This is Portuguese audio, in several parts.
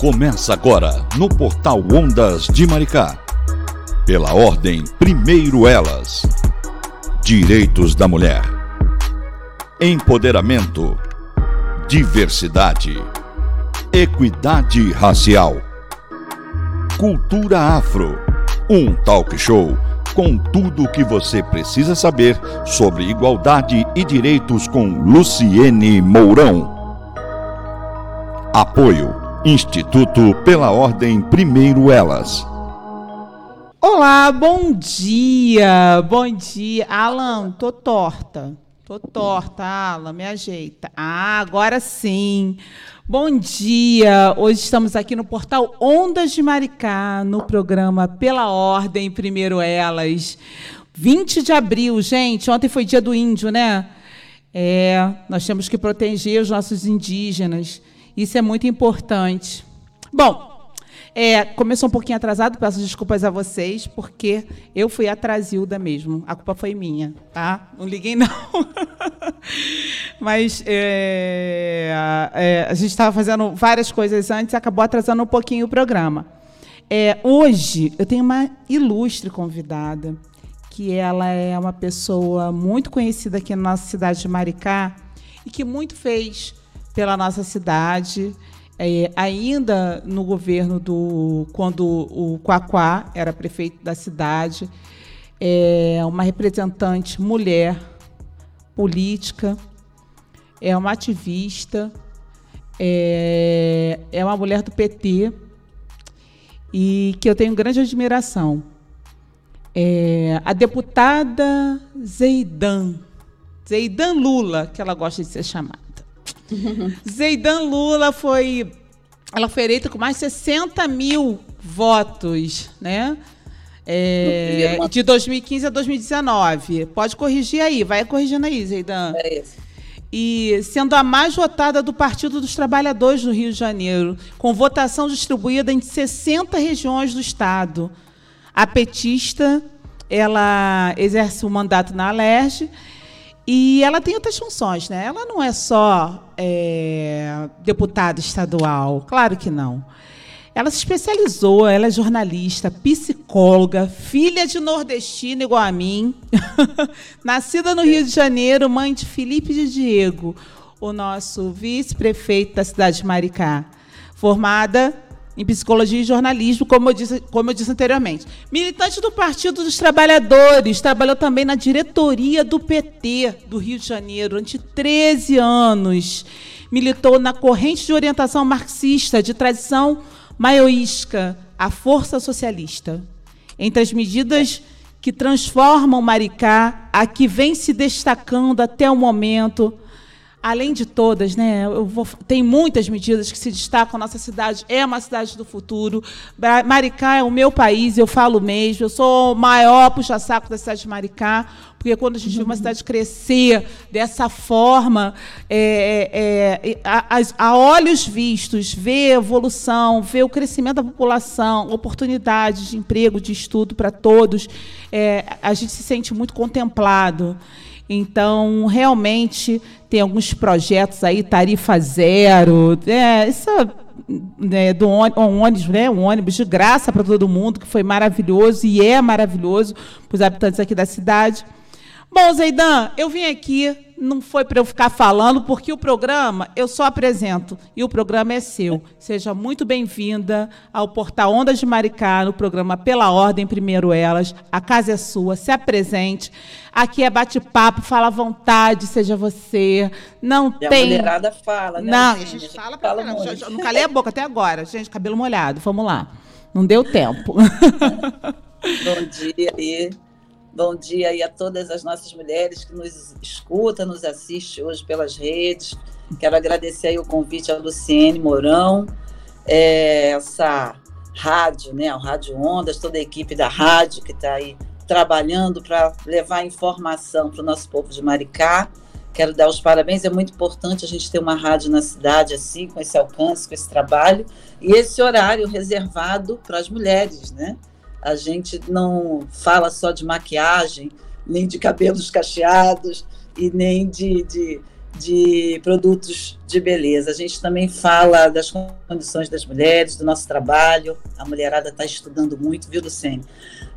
Começa agora no Portal Ondas de Maricá. Pela ordem, primeiro elas. Direitos da Mulher. Empoderamento. Diversidade. Equidade racial. Cultura afro. Um talk show com tudo o que você precisa saber sobre igualdade e direitos com Luciene Mourão. Apoio Instituto pela Ordem Primeiro Elas. Olá, bom dia, bom dia. Alan, tô torta, tô torta, Alan, me ajeita. Ah, agora sim. Bom dia, hoje estamos aqui no portal Ondas de Maricá, no programa Pela Ordem Primeiro Elas. 20 de abril, gente, ontem foi dia do índio, né? É, nós temos que proteger os nossos indígenas. Isso é muito importante. Bom, é, começou um pouquinho atrasado, peço desculpas a vocês, porque eu fui atrasilda mesmo. A culpa foi minha, tá? Não liguei, não. Mas é, é, a gente estava fazendo várias coisas antes e acabou atrasando um pouquinho o programa. É, hoje eu tenho uma ilustre convidada, que ela é uma pessoa muito conhecida aqui na nossa cidade de Maricá e que muito fez pela nossa cidade. É, ainda no governo do quando o Quaquá era prefeito da cidade, é uma representante mulher política, é uma ativista, é, é uma mulher do PT e que eu tenho grande admiração. É, a deputada Zeidan, Zeidan Lula, que ela gosta de ser chamada. Zeidan Lula foi. Ela foi eleita com mais de 60 mil votos, né? É, de 2015 a 2019. Pode corrigir aí, vai corrigindo aí, Zeidan. É isso. E sendo a mais votada do Partido dos Trabalhadores do Rio de Janeiro, com votação distribuída em 60 regiões do estado. A petista, ela exerce o um mandato na Alerj e ela tem outras funções, né? Ela não é só é, deputada estadual, claro que não. Ela se especializou, ela é jornalista, psicóloga, filha de nordestino igual a mim, nascida no Rio de Janeiro, mãe de Felipe de Diego, o nosso vice-prefeito da cidade de Maricá, formada em psicologia e jornalismo, como eu disse, como eu disse anteriormente. Militante do Partido dos Trabalhadores, trabalhou também na diretoria do PT do Rio de Janeiro durante 13 anos. Militou na corrente de orientação marxista de tradição maoísca, a Força Socialista. Entre as medidas que transformam Maricá, a que vem se destacando até o momento além de todas, né, vou, tem muitas medidas que se destacam. Nossa cidade é uma cidade do futuro. Maricá é o meu país, eu falo mesmo. Eu sou o maior puxa-saco da cidade de Maricá, porque quando a gente vê uma cidade crescer dessa forma, é, é, é a, a, olhos vistos, ver evolução, ver o crescimento da população, oportunidades de emprego, de estudo para todos, é, a gente se sente muito contemplado. Então, realmente, tem alguns projetos aí, tarifa zero, é, isso né, do ônibus, né, um ônibus de graça para todo mundo, que foi maravilhoso e é maravilhoso para os habitantes aqui da cidade. Bom, Zeidan, eu vim aqui, não foi para eu ficar falando, porque o programa eu só apresento e o programa é seu. Seja muito bem-vinda ao Portal Ondas de Maricá, no programa Pela Ordem, primeiro elas. A casa é sua, se apresente. Aqui é bate-papo, fala à vontade, seja você. Não e tem. A mulherada fala, né? Não, a gente fala pra fala caramba. Não calei a boca até agora. Gente, cabelo molhado, vamos lá. Não deu tempo. Bom dia aí. Bom dia aí a todas as nossas mulheres que nos escutam, nos assistem hoje pelas redes. Quero agradecer aí o convite a Luciene Mourão, é, essa rádio, né, o Rádio Ondas, toda a equipe da rádio que está aí trabalhando para levar informação para o nosso povo de Maricá. Quero dar os parabéns, é muito importante a gente ter uma rádio na cidade assim, com esse alcance, com esse trabalho, e esse horário reservado para as mulheres, né? A gente não fala só de maquiagem, nem de cabelos cacheados e nem de, de de produtos de beleza. A gente também fala das condições das mulheres, do nosso trabalho. A mulherada está estudando muito, viu, Lucene?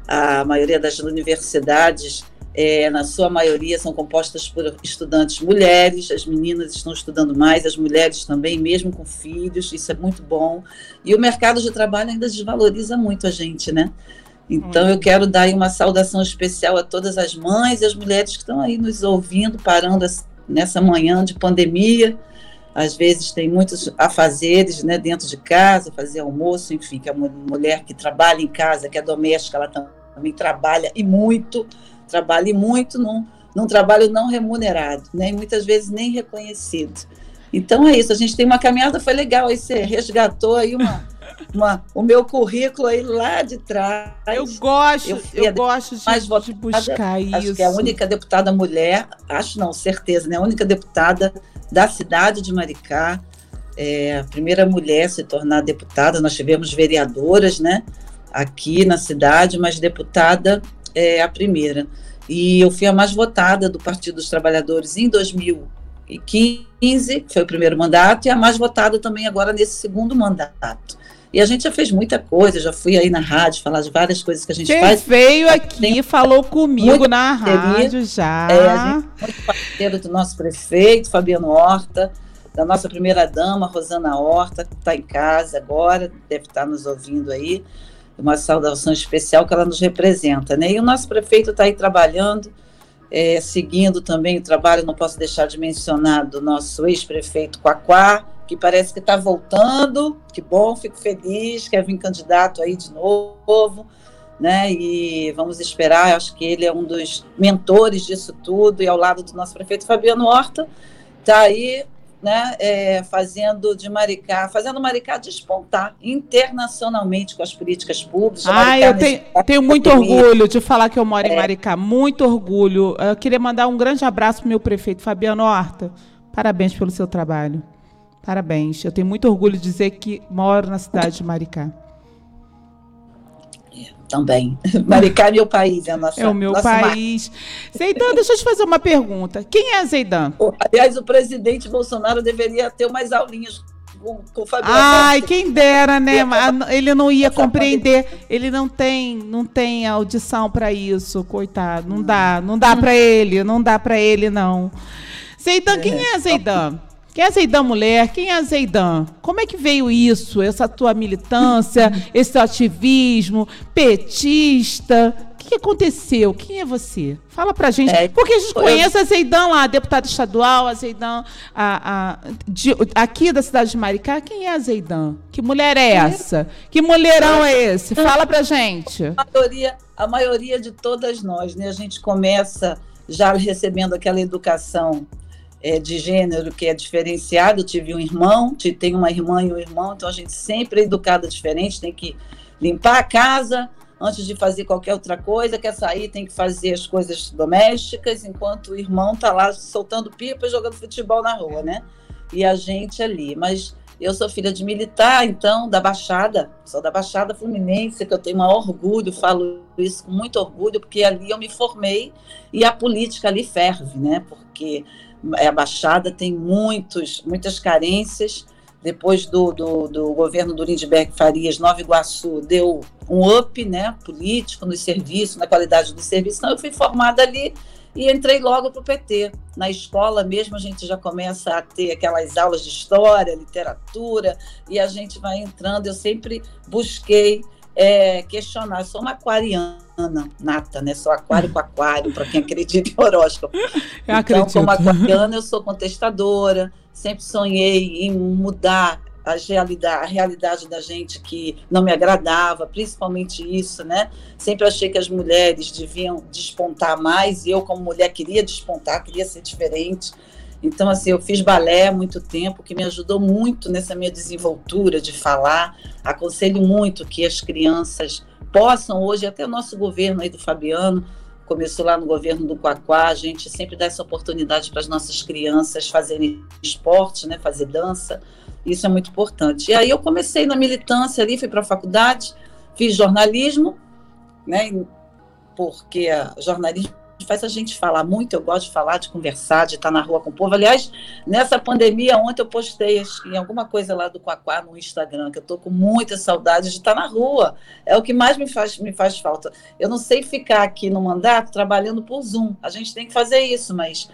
A maioria das universidades, é, na sua maioria, são compostas por estudantes mulheres. As meninas estão estudando mais, as mulheres também, mesmo com filhos. Isso é muito bom. E o mercado de trabalho ainda desvaloriza muito a gente, né? Então, eu quero dar uma saudação especial a todas as mães e as mulheres que estão aí nos ouvindo, parando nessa manhã de pandemia. Às vezes tem muitos afazeres né, dentro de casa, fazer almoço, enfim, que a mulher que trabalha em casa, que é doméstica, ela também trabalha e muito, trabalha e muito num, num trabalho não remunerado, né, e muitas vezes nem reconhecido. Então é isso, a gente tem uma caminhada, foi legal, aí você resgatou aí uma, uma, o meu currículo aí lá de trás. Eu gosto, eu, eu gosto de, mais votada, de buscar acho isso. Acho que é a única deputada mulher, acho não, certeza, né? A única deputada da cidade de Maricá, é, a primeira mulher a se tornar deputada. Nós tivemos vereadoras, né? Aqui na cidade, mas deputada é a primeira. E eu fui a mais votada do Partido dos Trabalhadores em 2000 2015, foi o primeiro mandato, e a mais votada também agora nesse segundo mandato. E a gente já fez muita coisa, já fui aí na rádio falar de várias coisas que a gente Quem faz. veio aqui, falou comigo na rádio já. É, a gente é muito parceiro do nosso prefeito, Fabiano Horta, da nossa primeira-dama, Rosana Horta, que está em casa agora, deve estar nos ouvindo aí. Uma saudação especial que ela nos representa. Né? E o nosso prefeito está aí trabalhando é, seguindo também o trabalho, não posso deixar de mencionar, do nosso ex-prefeito Quaquá, que parece que está voltando, que bom, fico feliz, quer vir candidato aí de novo, né? E vamos esperar, acho que ele é um dos mentores disso tudo, e ao lado do nosso prefeito Fabiano Horta, está aí né, é, fazendo de Maricá, fazendo Maricá despontar internacionalmente com as políticas públicas. Ah, eu tenho, tenho muito orgulho de falar que eu moro é. em Maricá, muito orgulho. Eu queria mandar um grande abraço para o meu prefeito, Fabiano Horta. Parabéns pelo seu trabalho. Parabéns. Eu tenho muito orgulho de dizer que moro na cidade de Maricá também. Maricá é meu país, é a nossa. É o meu país. Mar... Zeidan, deixa eu te fazer uma pergunta. Quem é Zeidan? Aliás, o presidente Bolsonaro deveria ter umas aulinhas com, com. Ai, quem dera, né? Ele não ia compreender. Ele não tem, não tem audição para isso, coitado. Não dá, não dá para ele, não dá para ele não. Zeidan, quem é Zeidan? Quem é Zeidan mulher? Quem é Zeidan? Como é que veio isso? Essa tua militância, esse ativismo petista? O que aconteceu? Quem é você? Fala pra gente. É, Porque a gente conhece a Zeidan lá, a deputada estadual, a Zeidan a, a, de, aqui da cidade de Maricá. Quem é a Zeidan? Que mulher é essa? Que mulherão é esse? Fala pra gente. A maioria, a maioria de todas nós, né? A gente começa já recebendo aquela educação é, de gênero que é diferenciado. Eu tive um irmão, tenho uma irmã e um irmão, então a gente sempre é educada diferente, tem que limpar a casa antes de fazer qualquer outra coisa, quer sair, tem que fazer as coisas domésticas, enquanto o irmão está lá soltando pipa e jogando futebol na rua, né? E a gente ali. Mas eu sou filha de militar, então, da Baixada, sou da Baixada Fluminense, que eu tenho um orgulho, falo isso com muito orgulho, porque ali eu me formei e a política ali ferve, né? Porque a Baixada tem muitos, muitas carências. Depois do, do, do governo do Lindbergh Farias, Nova Iguaçu deu um up né, político nos serviços, na qualidade do serviço. Então, eu fui formada ali e entrei logo para o PT. Na escola mesmo, a gente já começa a ter aquelas aulas de história, literatura, e a gente vai entrando. Eu sempre busquei é, questionar. Eu sou uma aquariana nata, né? Sou aquário com aquário, para quem acredita em horóscopo. Eu então, acredito. como aquariana, eu sou contestadora, sempre sonhei em mudar a realidade, a realidade da gente que não me agradava, principalmente isso, né? Sempre achei que as mulheres deviam despontar mais, e eu, como mulher, queria despontar, queria ser diferente. Então, assim, eu fiz balé há muito tempo, que me ajudou muito nessa minha desenvoltura de falar. Aconselho muito que as crianças possam hoje, até o nosso governo aí do Fabiano, começou lá no governo do Quaquá, a gente sempre dá essa oportunidade para as nossas crianças fazerem esporte, né, fazer dança, isso é muito importante. E aí eu comecei na militância ali, fui para a faculdade, fiz jornalismo, né, porque jornalismo faz a gente falar muito. Eu gosto de falar, de conversar, de estar na rua com o povo. Aliás, nessa pandemia, ontem eu postei em alguma coisa lá do Quaquá no Instagram, que eu estou com muita saudade de estar na rua. É o que mais me faz, me faz falta. Eu não sei ficar aqui no mandato trabalhando por Zoom. A gente tem que fazer isso, mas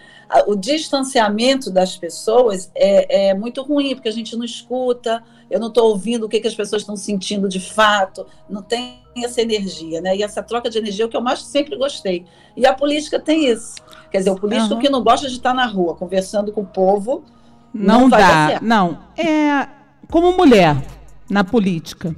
o distanciamento das pessoas é, é, muito ruim, porque a gente não escuta, eu não estou ouvindo o que, que as pessoas estão sentindo de fato, não tem essa energia, né? E essa troca de energia é o que eu mais sempre gostei. E a política tem isso. Quer dizer, o político uhum. que não gosta de estar na rua conversando com o povo. Não, não dá. Não. É como mulher na política.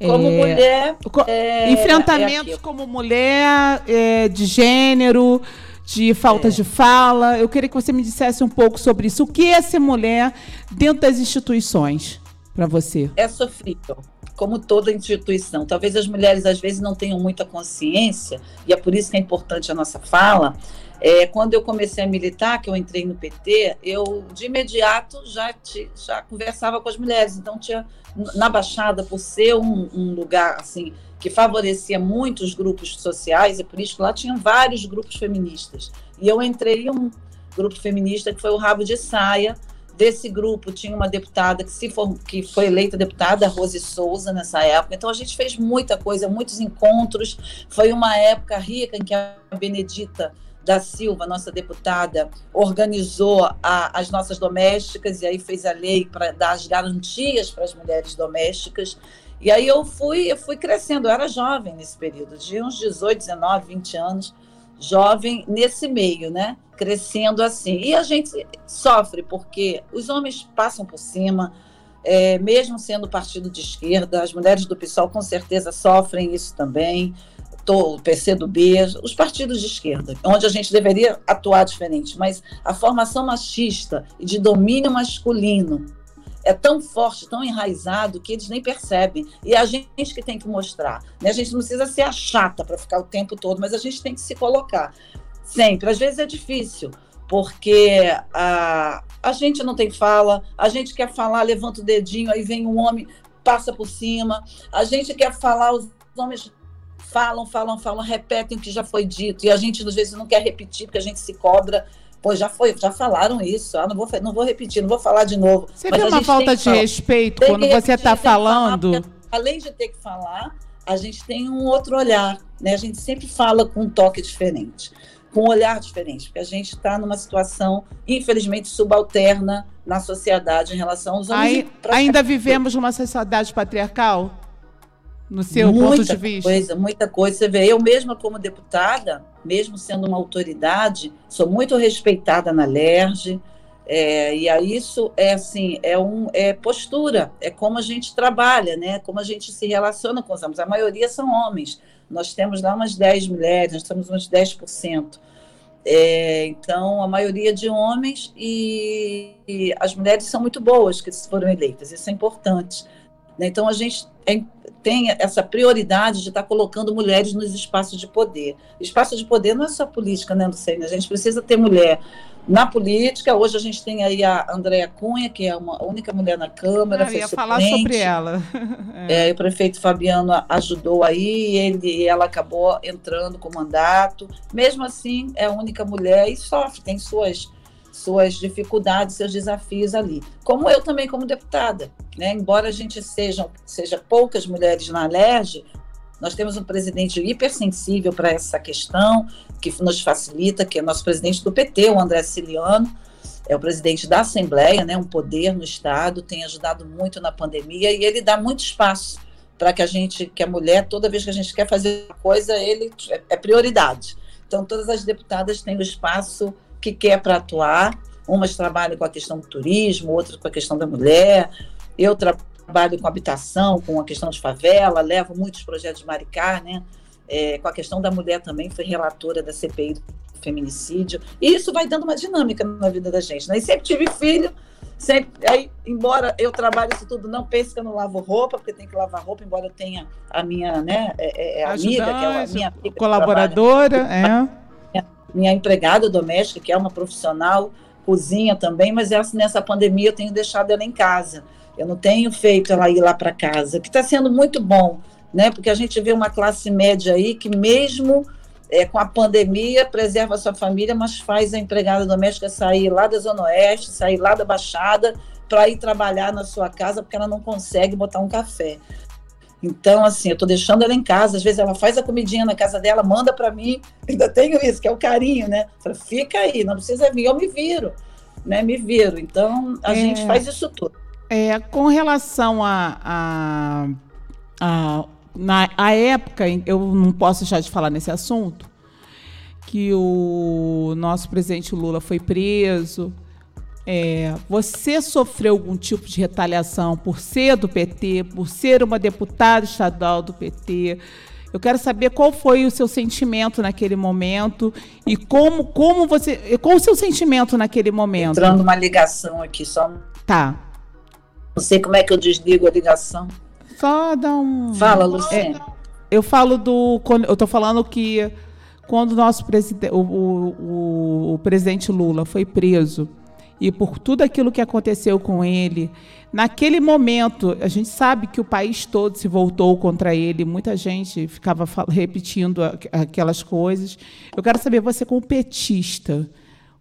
Como é, mulher. É, enfrentamentos é como mulher, é, de gênero, de falta é. de fala. Eu queria que você me dissesse um pouco sobre isso. O que é ser mulher dentro das instituições para você? É sofrível como toda instituição. Talvez as mulheres às vezes não tenham muita consciência, e é por isso que é importante a nossa fala. É, quando eu comecei a militar, que eu entrei no PT, eu de imediato já, te, já conversava com as mulheres. Então, tinha na Baixada, por ser um, um lugar assim que favorecia muitos grupos sociais, e por isso lá tinham vários grupos feministas. E eu entrei em um grupo feminista que foi o Rabo de Saia, Desse grupo tinha uma deputada que, se for, que foi eleita deputada, Rose Souza, nessa época. Então a gente fez muita coisa, muitos encontros. Foi uma época rica em que a Benedita da Silva, nossa deputada, organizou a, as nossas domésticas e aí fez a lei para dar as garantias para as mulheres domésticas. E aí eu fui, eu fui crescendo, eu era jovem nesse período, de uns 18, 19, 20 anos jovem nesse meio, né? Crescendo assim. E a gente sofre porque os homens passam por cima, é, mesmo sendo partido de esquerda, as mulheres do PSOL com certeza sofrem isso também, o PCdoB, os partidos de esquerda, onde a gente deveria atuar diferente, mas a formação machista e de domínio masculino é tão forte, tão enraizado, que eles nem percebem. E é a gente que tem que mostrar. Né? A gente não precisa ser a chata para ficar o tempo todo, mas a gente tem que se colocar. Sempre. Às vezes é difícil, porque a, a gente não tem fala, a gente quer falar, levanta o dedinho, aí vem um homem, passa por cima. A gente quer falar, os homens falam, falam, falam, repetem o que já foi dito. E a gente, às vezes, não quer repetir, porque a gente se cobra. Pô, já foi, já falaram isso, ah, não, vou, não vou repetir, não vou falar de novo. Você vê uma falta de respeito tem quando você está falando? Falar, além de ter que falar, a gente tem um outro olhar, né? A gente sempre fala com um toque diferente, com um olhar diferente, porque a gente está numa situação, infelizmente, subalterna na sociedade em relação aos homens. Aí, ainda vivemos numa sociedade patriarcal? No seu muita ponto de vista? Coisa, muita coisa. Você vê, eu mesma como deputada, mesmo sendo uma autoridade, sou muito respeitada na LERJ, é, e aí isso é assim, é, um, é postura, é como a gente trabalha, né? Como a gente se relaciona com os homens. A maioria são homens. Nós temos lá umas 10 mulheres, nós temos uns 10%. É, então, a maioria de homens e, e, as mulheres são muito boas que foram eleitas, isso é importante. Né? Então, a gente é, tem essa prioridade de estar colocando mulheres nos espaços de poder. Espaço de poder não é só política, né, Luciana? A gente precisa ter mulher na política. Hoje a gente tem aí a Andréa Cunha, que é uma única mulher na Câmara. Ah, eu ia falar sobre ela. é. É, o prefeito Fabiano ajudou aí, ele, ela acabou entrando com mandato. Mesmo assim, é a única mulher e sofre, tem suas suas dificuldades, seus desafios ali. Como eu também, como deputada. Né? Embora a gente seja, seja poucas mulheres na LERJ, nós temos um presidente hipersensível para essa questão, que nos facilita, que é nosso presidente do PT, o André Ciliano, é o presidente da Assembleia, né, um poder no Estado, tem ajudado muito na pandemia e ele dá muito espaço para que a gente, que a mulher, toda vez que a gente quer fazer coisa, ele é, é prioridade. Então, todas as deputadas têm o espaço que quer para atuar. Umas trabalham com a questão do turismo, outras com a questão da mulher. Eu trabalho com habitação, com a questão de favela, levo muitos projetos de Maricá, né? É, com a questão da mulher também, fui relatora da CPI do feminicídio. E isso vai dando uma dinâmica na vida da gente. Né? E sempre tive filho, sempre. Aí, embora eu trabalhe isso tudo, não pense que eu não lavo roupa, porque tem que lavar roupa, embora eu tenha a minha né, é, é, é amiga, que é a minha amiga colaboradora, é minha empregada doméstica, que é uma profissional, cozinha também, mas essa, nessa pandemia eu tenho deixado ela em casa. Eu não tenho feito ela ir lá para casa, que está sendo muito bom, né? Porque a gente vê uma classe média aí que mesmo é, com a pandemia, preserva a sua família, mas faz a empregada doméstica sair lá da Zona Oeste, sair lá da Baixada, para ir trabalhar na sua casa, porque ela não consegue botar um café. Então, assim, eu estou deixando ela em casa. Às vezes ela faz a comidinha na casa dela, manda para mim. Ainda tenho isso, que é o carinho, né? Fala, fica aí, não precisa vir, eu me viro, né? Me viro. Então, a é, gente faz isso tudo. É, com relação a, a, a na a época, eu não posso deixar de falar nesse assunto, que o nosso presidente Lula foi preso. É, você sofreu algum tipo de retaliação por ser do PT, por ser uma deputada estadual do PT? Eu quero saber qual foi o seu sentimento naquele momento e como, como você. Qual o seu sentimento naquele momento? Entrando uma ligação aqui, só. Tá. Não sei como é que eu desligo a ligação. Só dá um. Fala, Luciano. É, eu falo do. Eu estou falando que quando nosso presidente, o, o, o, presidente Lula foi preso e por tudo aquilo que aconteceu com ele, naquele momento a gente sabe que o país todo se voltou contra ele, muita gente ficava repetindo aquelas coisas. Eu quero saber você como petista,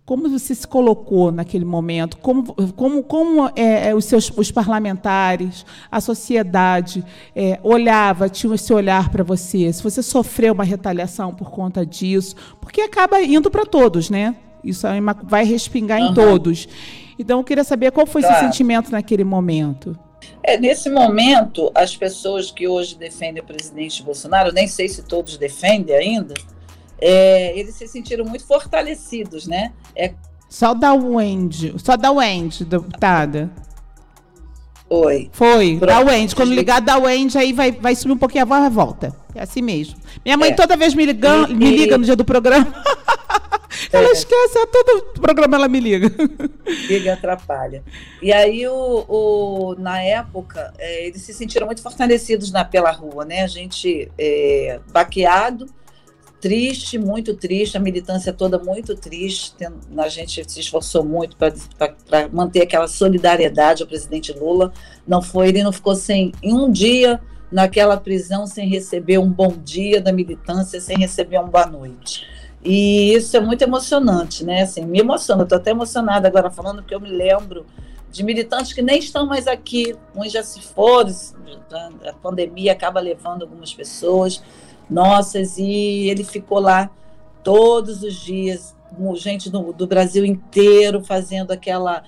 como você se colocou naquele momento? Como, como, como é, é, os seus os parlamentares, a sociedade é, olhava, tinha esse olhar para você? Se você sofreu uma retaliação por conta disso, porque acaba indo para todos, né? Isso é vai respingar uhum. em todos. Então, eu queria saber qual foi claro. seu sentimento naquele momento. É, nesse momento, as pessoas que hoje defendem o presidente Bolsonaro, nem sei se todos defendem ainda, é, eles se sentiram muito fortalecidos, né? É... Só da Wendy, só da Wendy, deputada. Foi. Foi, Pronto. da Wendy. Quando ligar da Wendy, aí vai, vai subir um pouquinho a voz e volta. É assim mesmo. Minha mãe é. toda vez me, liga, e, me liga no dia do programa. ela é. esquece, a todo programa ela me liga. Liga atrapalha. E aí, o, o na época, é, eles se sentiram muito fortalecidos na, pela rua, né? A gente é, baqueado, triste, muito triste, a militância toda muito triste. A gente se esforçou muito para manter aquela solidariedade ao presidente Lula. Não foi, ele não ficou sem em um dia naquela prisão sem receber um bom dia da militância, sem receber uma boa noite. E isso é muito emocionante, né? Assim, me emociona, estou até emocionada agora falando, porque eu me lembro de militantes que nem estão mais aqui, uns já se foram, a pandemia acaba levando algumas pessoas, nossas, e ele ficou lá todos os dias, gente do, do Brasil inteiro fazendo aquela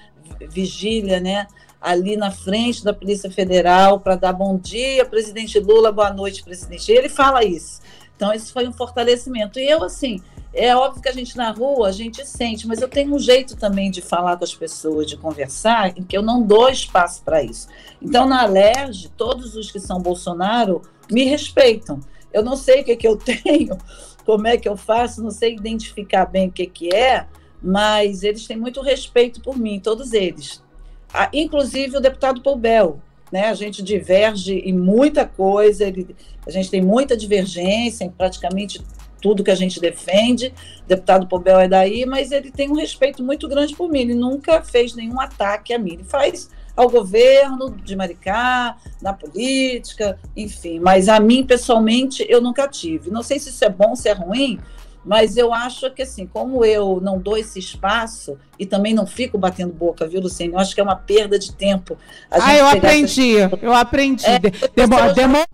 vigília, né? Ali na frente da Polícia Federal para dar bom dia, presidente Lula, boa noite, presidente. Ele fala isso. Então, esse foi um fortalecimento. E eu, assim, é óbvio que a gente na rua, a gente sente, mas eu tenho um jeito também de falar com as pessoas, de conversar, em que eu não dou espaço para isso. Então, na Alerj, todos os que são Bolsonaro me respeitam. Eu não sei o que, que eu tenho, como é que eu faço, não sei identificar bem o que, que é, mas eles têm muito respeito por mim, todos eles. Ah, inclusive o deputado Poubel, né? A gente diverge em muita coisa, ele, a gente tem muita divergência em praticamente tudo que a gente defende. O deputado Pobel é daí, mas ele tem um respeito muito grande por mim. Ele nunca fez nenhum ataque a mim. Ele faz ao governo de Maricá, na política, enfim. Mas a mim, pessoalmente, eu nunca tive. Não sei se isso é bom, se é ruim, mas eu acho que, assim, como eu não dou esse espaço e também não fico batendo boca, viu, Luciene? Eu acho que é uma perda de tempo. ah, eu aprendi, essas... eu aprendi. É, Demora, demora.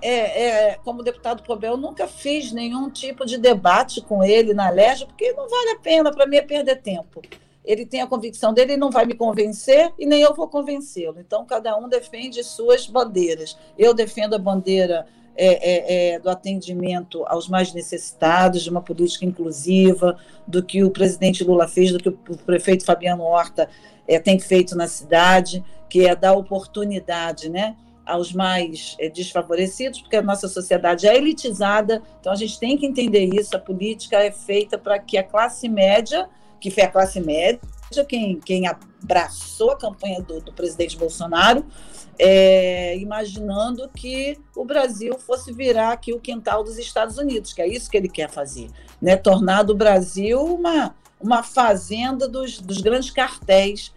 É, é, como deputado Pobel, eu nunca fiz nenhum tipo de debate com ele na LERJ, porque não vale a pena, para mim é perder tempo. Ele tem a convicção dele, ele não vai me convencer e nem eu vou convencê-lo. Então, cada um defende suas bandeiras. Eu defendo a bandeira é, é, é, do atendimento aos mais necessitados, de uma política inclusiva, do que o presidente Lula fez, do que o, prefeito Fabiano Horta é, tem feito na cidade, que é dar oportunidade né, aos mais é, desfavorecidos, porque a nossa sociedade é elitizada, então a gente tem que entender isso. A política é feita para que a classe média, que foi a classe média, quem, quem abraçou a campanha do, do presidente Bolsonaro, é, imaginando que o Brasil fosse virar aqui o quintal dos Estados Unidos, que é isso que ele quer fazer, né? tornar do Brasil uma, uma fazenda dos, dos grandes cartéis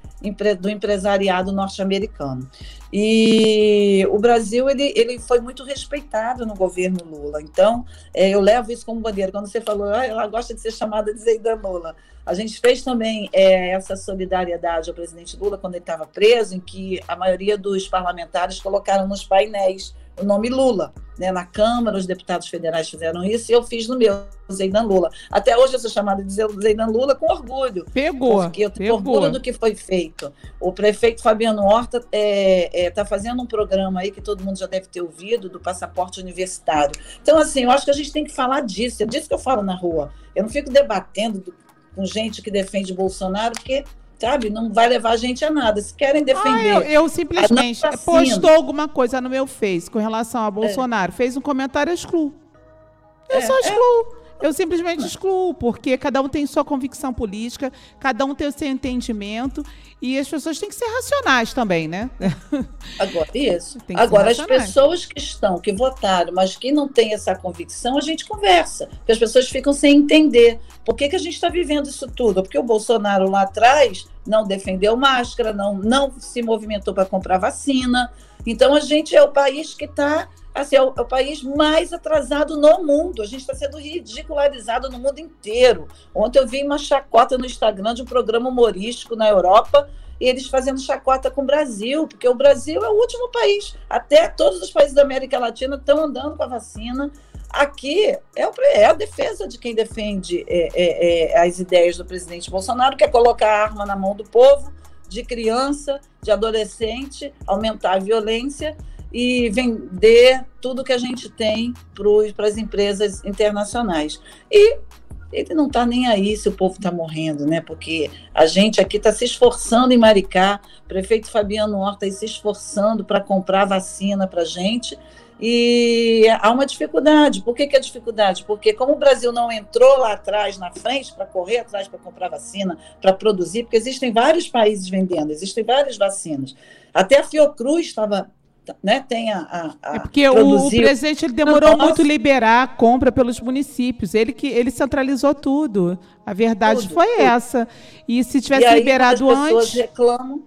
do empresariado norte-americano. E o Brasil ele, ele foi muito respeitado no governo Lula. Então, é, eu levo isso como bandeira. Quando você falou, ah, ela gosta de ser chamada de Zeida Lula. A gente fez também é, essa solidariedade ao presidente Lula quando ele estava preso, em que a maioria dos parlamentares colocaram nos painéis o nome Lula. Né? Na Câmara, os deputados federais fizeram isso e eu fiz no meu, Zeidan Lula. Até hoje eu sou chamada de Zeidan Lula com orgulho. Pegou. Porque eu tenho pegou. orgulho do que foi feito. O prefeito Fabiano Horta está é, é, tá fazendo um programa aí que todo mundo já deve ter ouvido, do passaporte universitário. Então, assim, eu acho que a gente tem que falar disso. É disso que eu falo na rua. Eu não fico debatendo do, com gente que defende Bolsonaro, porque sabe? Não vai levar a gente a nada. Se querem defender. Ah, eu, eu, simplesmente postou alguma coisa no meu Face com relação a Bolsonaro, é. fez um comentário, eu excluo. Eu é, só é. excluo. Eu simplesmente excluo, porque cada um tem sua convicção política, cada um tem o seu entendimento, e as pessoas têm que ser racionais também, né? Agora, isso. Agora, as pessoas que estão, que votaram, mas que não têm essa convicção, a gente conversa, porque as pessoas ficam sem entender. Por que, que a gente está vivendo isso tudo? Porque o Bolsonaro lá atrás não defendeu máscara, não, não se movimentou para comprar vacina. Então, a gente é o país que está assim, é o, é o, país mais atrasado no mundo. A gente está sendo ridicularizado no mundo inteiro. Ontem eu vi uma chacota no Instagram de um programa humorístico na Europa e eles fazendo chacota com o Brasil, porque o Brasil é o último país. Até todos os países da América Latina estão andando com a vacina. Aqui é, o, é a defesa de quem defende é, é, é as ideias do presidente Bolsonaro, que é colocar a arma na mão do povo, de criança, de adolescente, aumentar a violência e vender tudo que a gente tem para as empresas internacionais. E ele não está nem aí se o povo está morrendo, né? Porque a gente aqui está se esforçando em Maricá, o prefeito Fabiano Horta está se esforçando para comprar vacina para a gente, e há uma dificuldade. Por que, que é dificuldade? Porque como o Brasil não entrou lá atrás, na frente, para correr atrás para comprar vacina, para produzir, porque existem vários países vendendo, existem várias vacinas. Até a Fiocruz estava né, tem a, a, é porque o, o, presidente ele demorou muito liberar a compra pelos municípios. Ele que ele centralizou tudo. A verdade tudo, foi tudo. essa. E se tivesse e aí, liberado as pessoas antes, reclamam.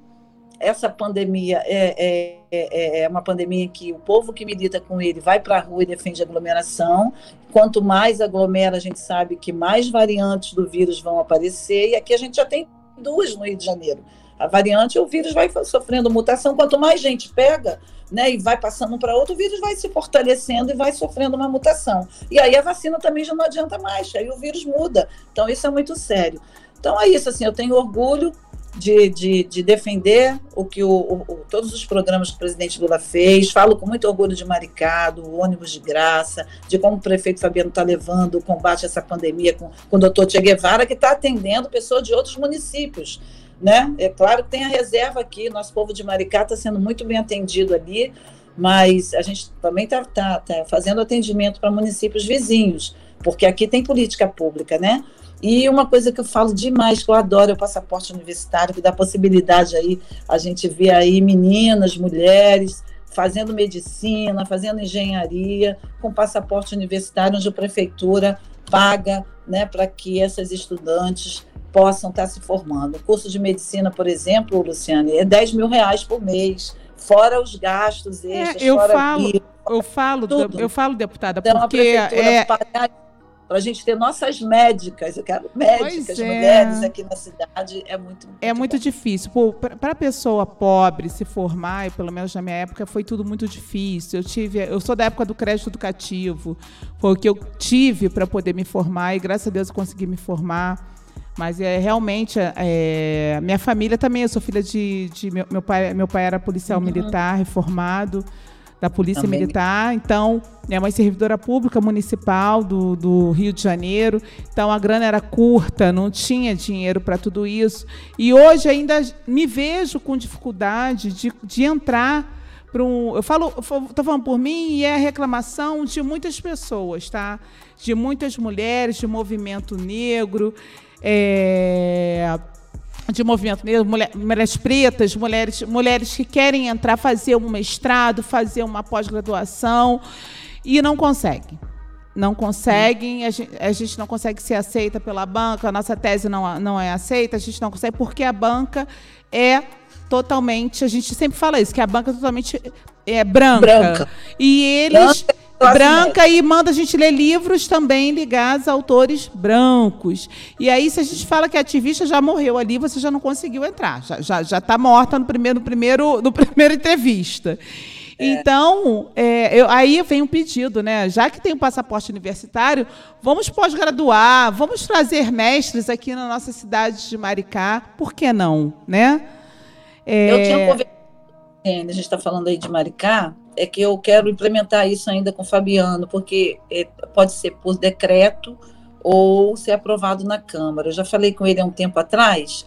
Essa pandemia é, é, é, é, uma pandemia em que o povo que milita com ele vai para a rua e defende aglomeração. Quanto mais aglomera, a gente sabe que mais variantes do vírus vão aparecer. E aqui a gente já tem duas no Rio de Janeiro. A variante, o vírus vai sofrendo mutação. Quanto mais gente pega, né, e vai passando para outro, o vírus vai se fortalecendo e vai sofrendo uma mutação. E aí a vacina também já não adianta mais, aí o vírus muda. Então isso é muito sério. Então é isso, assim, eu tenho orgulho de, de, de defender o que o, o, todos os programas que o presidente Lula fez. Falo com muito orgulho de Maricado, o ônibus de graça, de como o prefeito Fabiano está levando o combate a essa pandemia com, com o doutor Tia Guevara, que está atendendo pessoas de outros municípios né? É claro que tem a reserva aqui, nosso povo de Maricá está sendo muito bem atendido ali, mas a gente também está tá, tá fazendo atendimento para municípios vizinhos, porque aqui tem política pública, né? E uma coisa que eu falo demais, que eu adoro, é o passaporte universitário, que dá possibilidade aí, a gente vê aí meninas, mulheres, fazendo medicina, fazendo engenharia, com passaporte universitário, onde a prefeitura paga né, para que essas estudantes possam estar se formando. O curso de medicina, por exemplo, Luciane, é 10 mil reais por mês, fora os gastos é, extras, é, eu falo, eu falo, tudo. eu falo, deputada, então, porque é para a gente ter nossas médicas, eu quero médicas, é. mulheres aqui na cidade, é muito, muito É muito bom. difícil. Para a pessoa pobre se formar, e pelo menos na minha época, foi tudo muito difícil. Eu tive, eu sou da época do crédito educativo, foi o que eu tive para poder me formar, e graças a Deus eu consegui me formar. Mas é realmente é, minha família também. Eu sou filha de, de meu, meu, pai. Meu pai era policial uhum. militar, reformado da Polícia também. Militar. Então, minha mãe servidora pública municipal do, do Rio de Janeiro. Então, a grana era curta, não tinha dinheiro para tudo isso. E hoje ainda me vejo com dificuldade de, de entrar para um. Eu falo, estou falando por mim e é a reclamação de muitas pessoas, tá? De muitas mulheres, de movimento negro é, de movimento negro, mulher, mulheres pretas, mulheres, mulheres que querem entrar, fazer um mestrado, fazer uma pós-graduação e não conseguem. Não conseguem, a gente, a gente, não consegue ser aceita pela banca, a nossa tese não, não é aceita, a gente não consegue, porque a banca é totalmente, a gente sempre fala isso, que a banca é totalmente é, branca. Branca. E eles. Branca, classe branca e manda a gente ler livros também ligados a autores brancos. E aí, se a gente fala que a ativista já morreu ali, você já não conseguiu entrar. Já está já, já tá morta no primeiro, no primeiro, no primeiro entrevista. Então, é, eu- aí vem um pedido, né? Já que tem o passaporte universitário, vamos pós-graduar, vamos trazer mestres aqui na nossa cidade de Maricá. Por que não, né? É, Eu tinha conversado com ele, a gente está falando aí de Maricá, é que eu quero implementar isso ainda com o Fabiano, porque é, pode ser por decreto ou ser aprovado na Câmara. Eu já falei com ele há um tempo atrás,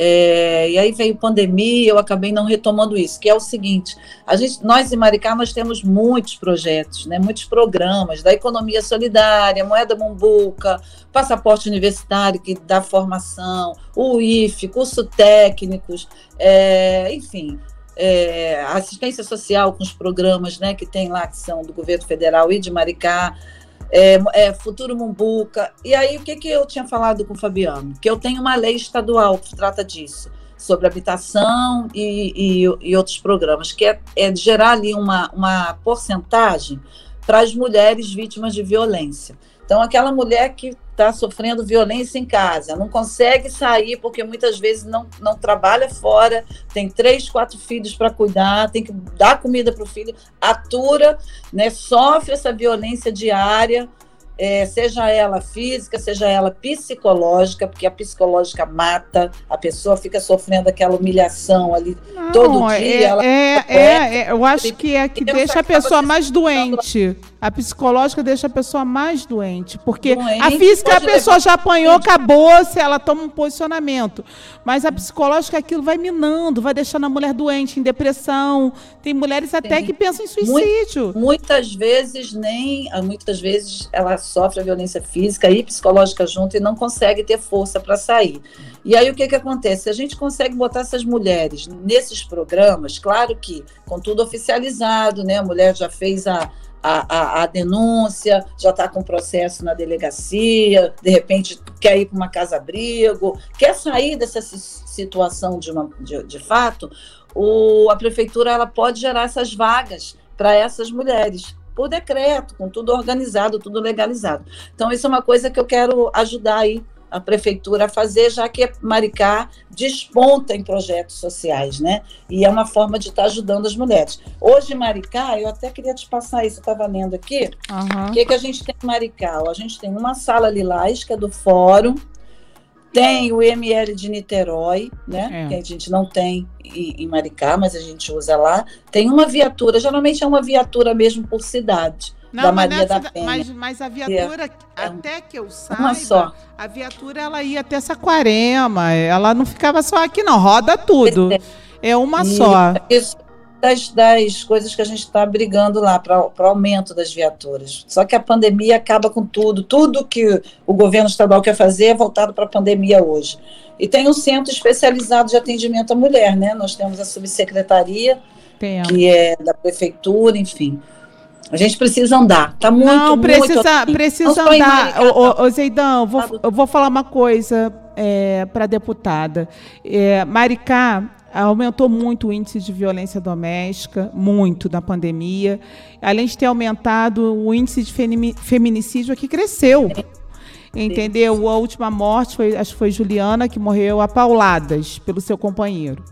é, e aí veio pandemia, eu acabei não retomando isso, que é o seguinte, a gente, nós em Maricá, nós temos muitos projetos, né, muitos programas, da economia solidária, moeda mumbuca, passaporte universitário que dá formação, o IFE, curso técnicos, é, enfim, é, assistência social com os programas né, que tem lá, que são do governo federal e de Maricá, é, é, Futuro Mumbuca. E aí, o que, que eu tinha falado com o Fabiano? Que eu tenho uma lei estadual que trata disso, sobre habitação e, e, e outros programas, que é, é gerar ali uma, uma porcentagem para as mulheres vítimas de violência. Então, aquela mulher que está sofrendo violência em casa, não consegue sair porque muitas vezes não, não trabalha fora, tem três, quatro filhos para cuidar, tem que dar comida para o filho, atura, né, sofre essa violência diária, é, seja ela física, seja ela psicológica, porque a psicológica mata, a pessoa fica sofrendo aquela humilhação ali não, todo dia. É, ela é, é, é, eu acho que é que Pensa deixa a pessoa mais doente. A psicológica deixa a pessoa mais doente. Porque Doente, a física a pessoa levar já apanhou, acabou, se ela toma um posicionamento. Mas a psicológica, aquilo vai minando, vai deixando a mulher doente, em depressão. Tem mulheres até Sim. que pensam em suicídio. Muitas vezes nem, muitas vezes ela sofre a violência física e psicológica junto e não consegue ter força para sair. E aí o que que acontece? Se a gente consegue botar essas mulheres nesses programas, claro que com tudo oficializado, né? A mulher já fez a a, a, a denúncia, já está com processo na delegacia, de repente quer ir para uma casa-abrigo, quer sair dessa si- situação de, uma, de, de fato, o, a prefeitura ela pode gerar essas vagas para essas mulheres, por decreto, com tudo organizado, tudo legalizado. Então, isso é uma coisa que eu quero ajudar aí a prefeitura a fazer, já que Maricá desponta em projetos sociais, né? E é uma forma de estar ajudando as mulheres. Hoje, Maricá, eu até queria te passar isso, eu estava lendo aqui, Aham. o que, que a gente tem em Maricá? A gente tem uma sala lilás, que é do fórum, tem o ML de Niterói, né? É. Que a gente não tem em, em Maricá, mas a gente usa lá. Tem uma viatura, geralmente é uma viatura mesmo por cidade, da mas, Maria da nessa- Penha. mas, mas a viatura, É até que eu saiba, Uma só. a viatura ela ia até Saquarema, ela não ficava só aqui não, roda tudo. É uma E só. Isso das, das coisas que a gente está brigando lá para o aumento das viaturas. Só que a pandemia acaba com tudo. Tudo que o governo estadual quer fazer é voltado para a pandemia hoje. E tem um centro especializado de atendimento à mulher, né? Nós temos a subsecretaria, Tem. que é da prefeitura, enfim. A gente precisa andar. Está muito, não, muito precisa, assim. precisa Não andar. Ô, ô, ô, Zeidão, eu vou, Sabe? eu vou falar uma coisa para a deputada. É, Maricá aumentou muito o índice de violência doméstica, muito na pandemia. Além de ter aumentado, o índice de femi- feminicídio aqui cresceu. Entendeu? A última morte foi, acho que foi Juliana, que morreu a pauladas pelo seu companheiro.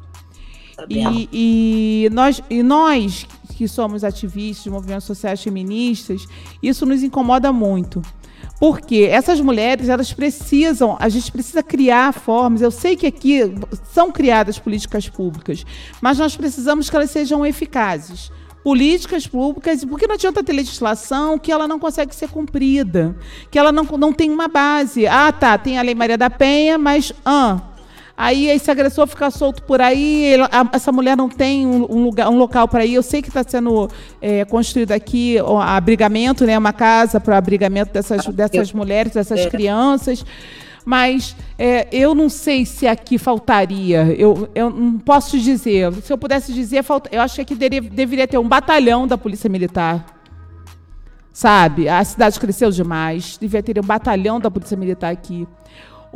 sabemos. E, e nós, e nós que somos ativistas de movimentos sociais feministas, isso nos incomoda muito. Porque essas mulheres, elas precisam, a gente precisa criar formas. Eu sei que aqui são criadas políticas públicas, mas nós precisamos que elas sejam eficazes. Políticas públicas, porque não adianta ter legislação que ela não consegue ser cumprida, que ela não, não tem uma base. Ah, tá, tem a Lei Maria da Penha, mas ah, Aí esse agressor fica solto por aí, ele- a- essa mulher não tem um, um lugar, um local para ir. Eu sei que está sendo é, construído aqui o abrigamento, né, uma casa para abrigamento dessas, dessas mulheres, dessas É. crianças. Mas é, eu não sei se aqui faltaria. Eu, eu não posso dizer. Se eu pudesse dizer, falta, eu acho que aqui deveria, deveria ter um batalhão da Polícia Militar. Sabe? A cidade cresceu demais. Devia ter um batalhão da Polícia Militar aqui.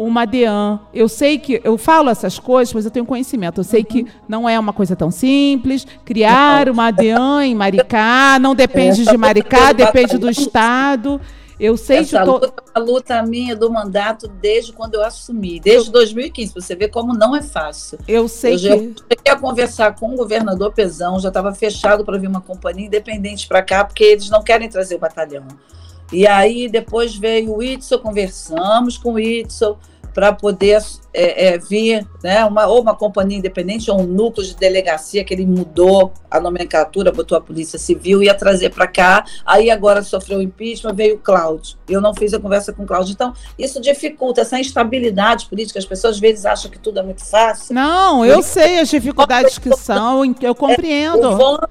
Uma DEAN. Eu sei que eu falo essas coisas, mas eu tenho conhecimento. Eu sei uhum. que não é uma coisa tão simples. Criar uma DEAN em Maricá não depende de Maricá, depende do Estado. Eu sei Essa de to... luta, a luta minha do mandato desde quando eu assumi, desde 2015, para você ver como não é fácil. Eu sei eu que. Eu queria conversar com o governador Pezão, já estava fechado para vir uma companhia independente para cá, porque eles não querem trazer o batalhão. E aí depois veio o Itzel, conversamos com o Itzel, para poder é, é, vir, né, uma, ou uma companhia independente ou um núcleo de delegacia que ele mudou a nomenclatura, botou a Polícia Civil, ia trazer para cá, aí agora sofreu impeachment, veio o Cláudio. Eu não fiz a conversa com o Cláudio. Então, isso dificulta essa instabilidade política. As pessoas às vezes acham que tudo é muito fácil. Não, eu sei as dificuldades que são, eu compreendo. É, o voto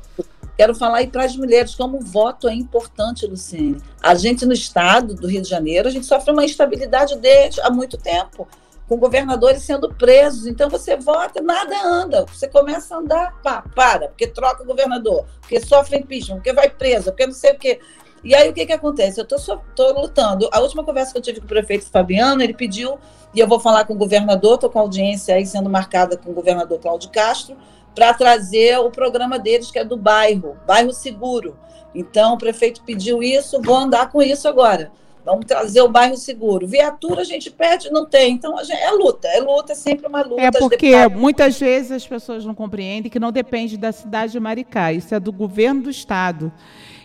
Quero falar aí para as mulheres como o voto é importante, Luciene. A gente no estado do Rio de Janeiro, a gente sofre uma instabilidade desde há muito tempo, com governadores sendo presos. Então você vota, nada anda. Você começa a andar, pá, para, porque troca o governador, porque sofre impeachment, porque vai preso, porque não sei o quê. E aí o que, que acontece? Eu estou lutando. A última conversa que eu tive com o prefeito Fabiano, ele pediu, e eu vou falar com o governador, estou com audiência aí sendo marcada com o governador Cláudio Castro, para trazer o programa deles, que é do bairro, bairro seguro. Então, o prefeito pediu isso, vou andar com isso agora. Vamos trazer o bairro seguro. Viatura a gente perde, não tem. Então, gente, é luta. É luta, é sempre uma luta. É porque muitas vezes as pessoas não compreendem que não depende da cidade de Maricá. Isso é do governo do Estado.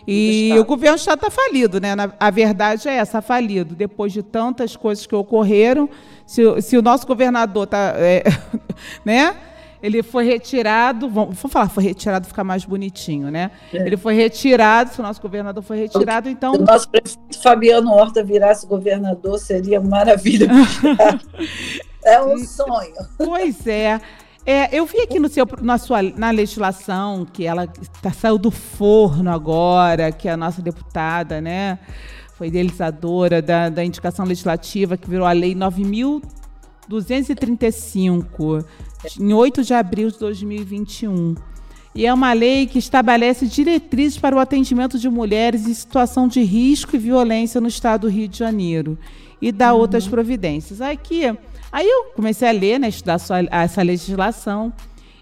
E o governo do Estado está falido, né? a verdade é essa, falido. Depois de tantas coisas que ocorreram, se, se o nosso governador está... É, né? Ele foi retirado, vamos, falar, foi retirado ficar mais bonitinho, né? É. Ele foi retirado, se o nosso governador foi retirado, então. Se o nosso prefeito Fabiano Horta virasse governador, seria maravilha. é um sonho. Pois é. É, eu vi aqui no seu, na, sua, na legislação que ela tá, saiu do forno agora, que a nossa deputada, né, foi idealizadora da, da indicação legislativa que virou a Lei 9.235 em 8 de abril de 2021. E é uma lei que estabelece diretrizes para o atendimento de mulheres em situação de risco e violência no estado do Rio de Janeiro e dá uhum. outras providências. Aqui, aí eu comecei a ler, né, estudar essa legislação.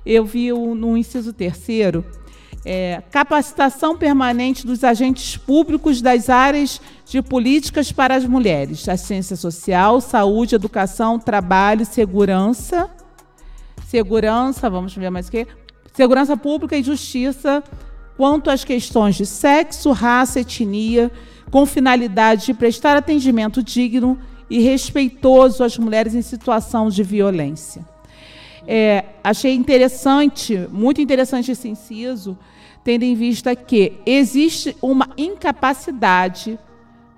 Eu vi no inciso terceiro é, capacitação permanente dos agentes públicos das áreas de políticas para as mulheres, assistência social, saúde, educação, trabalho, segurança segurança, vamos ver mais o que, segurança pública e justiça quanto às questões de sexo, raça, etnia, com finalidade de prestar atendimento digno e respeitoso às mulheres em situação de violência. É, achei interessante, muito interessante esse inciso, tendo em vista que existe uma incapacidade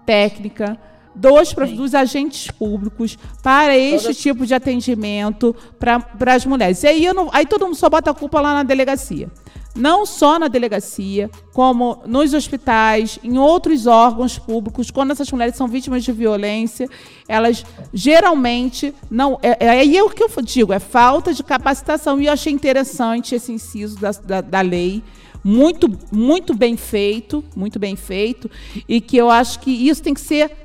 técnica dos, dos agentes públicos para este tipo de atendimento para as mulheres. E aí, não, aí todo mundo só bota a culpa lá na delegacia. Não só na delegacia, como nos hospitais, em outros órgãos públicos, quando essas mulheres são vítimas de violência, elas geralmente não. É, é, aí é o que eu digo, é falta de capacitação. E eu achei interessante esse inciso da, da, da lei muito, muito bem feito, muito bem feito, e que eu acho que isso tem que ser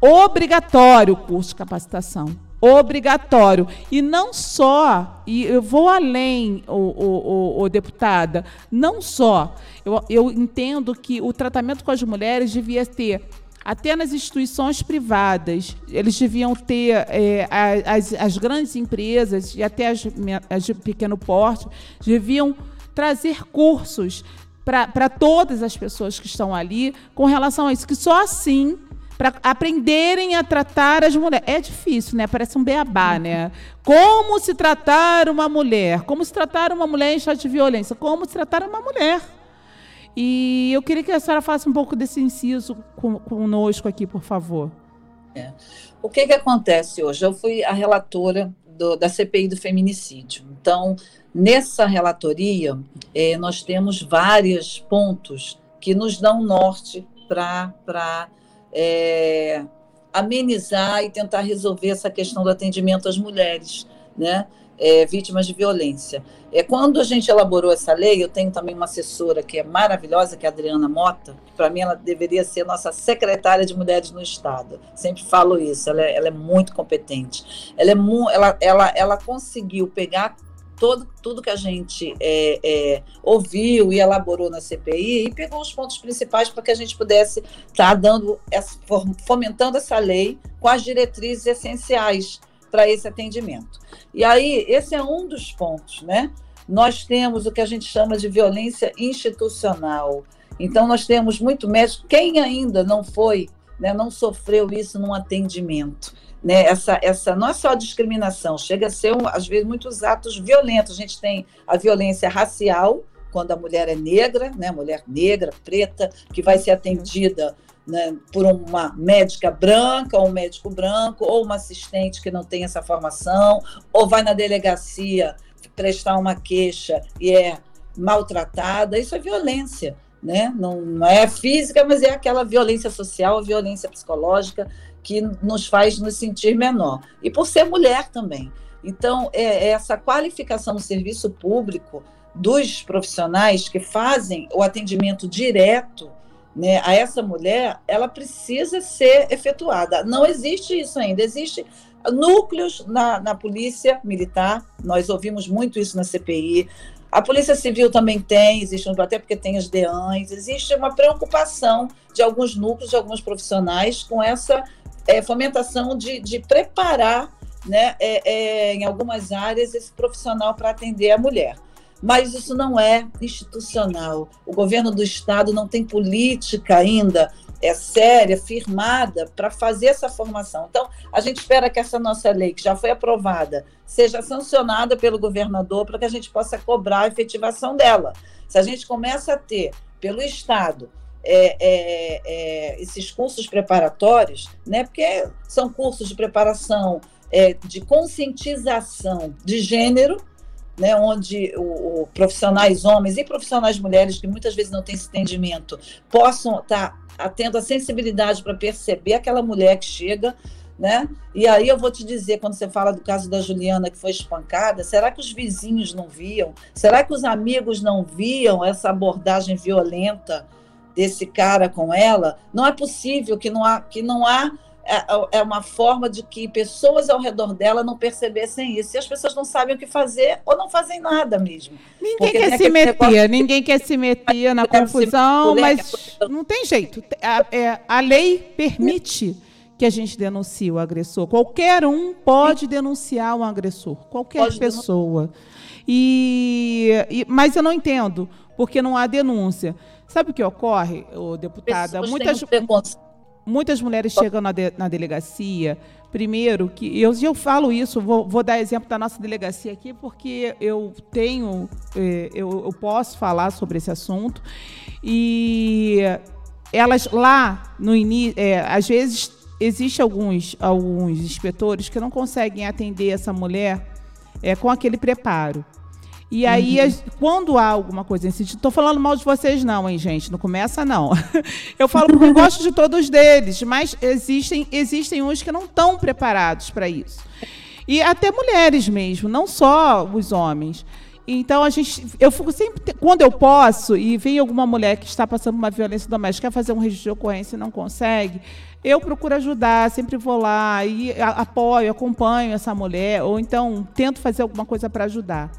obrigatório o curso de capacitação. Obrigatório. E não só, e eu vou além, o, o, o, o deputada, não só. Eu, eu entendo que o tratamento com as mulheres devia ter até nas instituições privadas, eles deviam ter, é, as, as, grandes empresas e até as, as, de pequeno porte, deviam trazer cursos para todas as pessoas que estão ali com relação a isso, que só assim para aprenderem a tratar as mulheres. É difícil, né? Parece um beabá, né? Como se tratar uma mulher? Como se tratar uma mulher em estado de violência? Como se tratar uma mulher? E eu queria que a senhora faça um pouco desse inciso conosco aqui, por favor. É. O que, que acontece hoje? Eu fui a relatora do, da CPI do feminicídio. Então, nessa relatoria, eh, nós temos vários pontos que nos dão norte para é, amenizar e tentar resolver essa questão do atendimento às mulheres, né? é, vítimas de violência. É, quando a gente elaborou essa lei, eu tenho também uma assessora que é maravilhosa, que é a Adriana Mota, para mim ela deveria ser nossa secretária de mulheres no Estado. Sempre falo isso, ela é, ela é muito competente. Ela, é mu ela, ela, ela conseguiu pegar todo, tudo que a gente é, é, ouviu e elaborou na CPI e pegou os pontos principais para que a gente pudesse estar tá dando, fomentando essa lei com as diretrizes essenciais para esse atendimento. E aí, esse é um dos pontos, né? Nós temos o que a gente chama de violência institucional. Então, nós temos muito médico. Quem ainda não foi, né, não sofreu isso num atendimento? Né, essa, essa não é só discriminação, chega a ser, um, às vezes, muitos atos violentos. A gente tem a violência racial, quando a mulher é negra, né, mulher negra, preta, que vai ser atendida né, por uma médica branca, ou um médico branco, ou uma assistente que não tem essa formação, ou vai na delegacia prestar uma queixa e é maltratada. Isso é violência. Né? Não, não é física, mas é aquela violência social, violência psicológica que nos faz nos sentir menor. E por ser mulher também. Então, é, é essa qualificação no serviço público dos profissionais que fazem o atendimento direto né, a essa mulher, ela precisa ser efetuada. Não existe isso ainda. Existe núcleos na, na polícia militar, nós ouvimos muito isso na CPI. A Polícia Civil também tem, existe, até porque tem as DEANs, existe uma preocupação de alguns núcleos, de alguns profissionais, com essa é, fomentação de, de preparar, né, é, é, em algumas áreas, esse profissional para atender a mulher mas isso não é institucional. O governo do Estado não tem política ainda é séria, firmada, para fazer essa formação. Então, a gente espera que essa nossa lei, que já foi aprovada, seja sancionada pelo governador para que a gente possa cobrar a efetivação dela. Se a gente começa a ter, pelo Estado, é, é, é, esses cursos preparatórios, né, porque são cursos de preparação é, de conscientização de gênero, né, onde o, o, profissionais homens e profissionais mulheres, que muitas vezes não têm esse entendimento, possam estar tá, tendo a sensibilidade para perceber aquela mulher que chega. Né? E aí eu vou te dizer, quando você fala do caso da Juliana que foi espancada, será que os vizinhos não viam? Será que os amigos não viam essa abordagem violenta desse cara com ela? Não é possível que não há, que não há é, é uma forma de que pessoas ao redor dela não percebessem isso. E as pessoas não sabem o que fazer ou não fazem nada mesmo. Ninguém quer se meter, ninguém quer se meter na confusão, mas não tem jeito. A, é, a lei permite que a gente denuncie o agressor. Qualquer um pode denunciar o agressor, qualquer pode pessoa. E, e, mas eu não entendo, porque não há denúncia. Sabe o que ocorre, deputada? Pessoas Muitas muitas mulheres chegam na, de, na delegacia. Primeiro, que eu, eu falo isso, vou, vou, dar exemplo da nossa delegacia aqui, porque eu tenho, é, eu, eu posso falar sobre esse assunto. E elas lá no início, é, às vezes existe alguns alguns inspetores que não conseguem atender essa mulher é, com aquele preparo. E aí, uhum. quando há alguma coisa nesse sentido, estou falando mal de vocês, não, hein, gente? Não começa, não. Eu falo porque eu gosto de todos deles, mas existem, existem uns que não estão preparados para isso. E até mulheres mesmo, não só os homens. Então a gente, eu fico sempre, quando eu posso e vem alguma mulher que está passando uma violência doméstica, quer fazer um registro de ocorrência e não consegue, eu procuro ajudar, sempre vou lá e apoio, acompanho essa mulher, ou então tento fazer alguma coisa para ajudar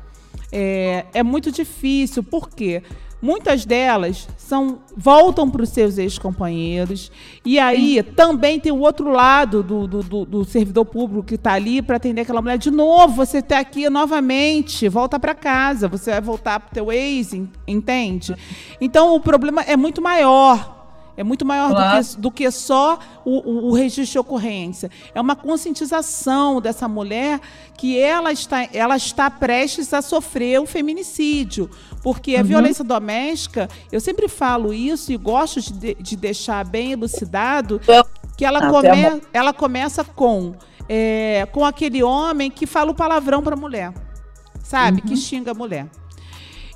é, é muito difícil, porque muitas delas são voltam para os seus ex-companheiros. E aí também tem o outro lado do, do, do, do servidor público que está ali para atender aquela mulher. De novo, você está aqui novamente, volta para casa, você vai voltar para o teu ex, entende? Então o problema é muito maior. É muito maior claro. do, que, do, que, só o, o, o, registro de ocorrência. É uma conscientização dessa mulher que ela está, ela está prestes a sofrer o feminicídio. Porque a uhum. violência doméstica, eu sempre falo isso e gosto de, de deixar bem elucidado, que ela, come, ela começa com, é, com aquele homem que fala o palavrão para a mulher. Sabe? Uhum. Que xinga a mulher.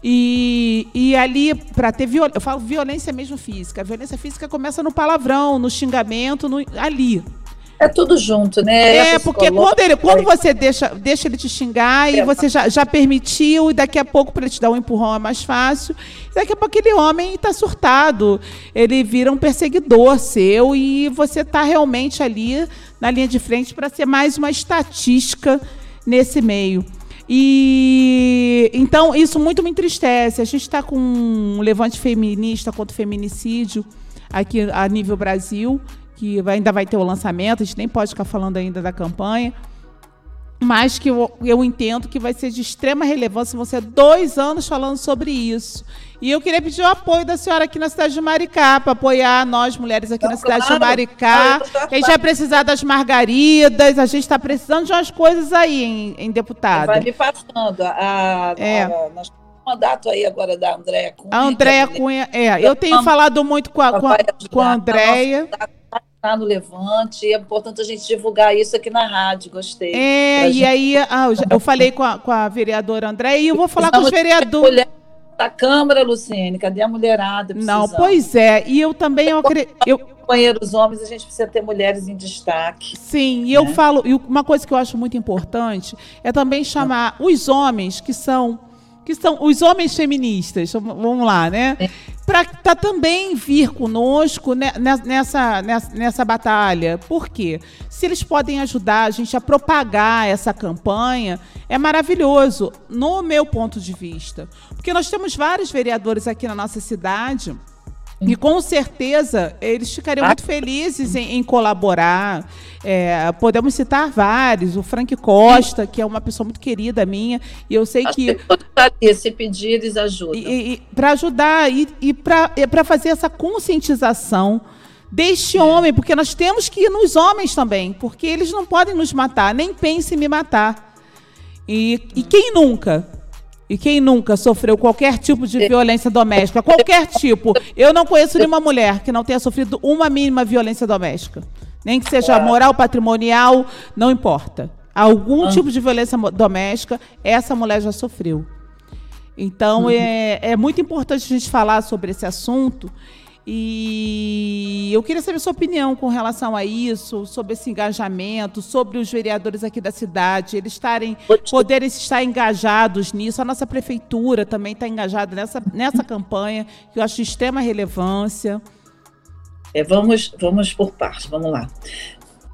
E, e ali, para ter violência, eu falo violência mesmo física. A violência física começa no palavrão, no xingamento, no, ali. É tudo junto, né? É, porque quando, ele, quando você deixa, deixa ele te xingar e é. você já, já permitiu, e daqui a pouco para ele te dar um empurrão é mais fácil, daqui a pouco aquele homem está surtado. Ele vira um perseguidor seu e você está realmente ali na linha de frente para ser mais uma estatística nesse meio. E então isso muito me entristece. A gente está com um levante feminista contra o feminicídio aqui a nível Brasil que ainda vai ter o lançamento, a gente nem pode ficar falando ainda da campanha, mas que eu, eu entendo que vai ser de extrema relevância, vão ser dois anos falando sobre isso. E eu queria pedir o apoio da senhora aqui na cidade de Maricá, para apoiar nós, mulheres aqui na cidade claro. de Maricá. A gente vai precisar das margaridas, a gente está precisando de umas coisas aí, em, em deputado. Vai me passando. A, é. a, nós mandato aí agora da Andréia Cunha. A Andréia Cunha, é. Eu tenho falado muito com a, com a, com a Andréia está no Levante, é importante a gente divulgar isso aqui na rádio, gostei. É, e gente... aí ah, eu falei com a, com a vereadora André e eu vou falar Precisamos com os vereadores. Da Câmara, Luciene, cadê a mulherada? Precisamos. Não, pois é, e eu também eu acredito. Eu... Companheiros homens, a gente precisa ter mulheres em destaque. Sim, e né? eu falo, e uma coisa que eu acho muito importante é também chamar os homens que são que são os homens feministas, vamos lá, né? Para tá também vir conosco nessa, nessa, nessa batalha. Por quê? Se eles podem ajudar a gente a propagar essa campanha, é maravilhoso, no meu ponto de vista. Porque nós temos vários vereadores aqui na nossa cidade e com certeza eles ficariam muito felizes em, em colaborar. É, podemos citar vários, o Frank Costa, que é uma pessoa muito querida minha, e eu sei que. Se pedir, eles ajudam. Para ajudar e, e para fazer essa conscientização deste homem, porque nós temos que ir nos homens também, porque eles não podem nos matar, nem pense em me matar. E, e quem nunca? E quem nunca sofreu qualquer tipo de violência doméstica, qualquer tipo. Eu não conheço nenhuma mulher que não tenha sofrido uma mínima violência doméstica. Nem que seja moral, patrimonial, não importa. Algum tipo de violência doméstica, essa mulher já sofreu. Então, uhum. é, é muito importante a gente falar sobre esse assunto e eu queria saber sua opinião com relação a isso, sobre esse engajamento, sobre os vereadores aqui da cidade, eles estarem, poderem estar engajados nisso. A nossa prefeitura também está engajada nessa, nessa campanha, que eu acho de extrema relevância. É, vamos, vamos por partes, vamos lá.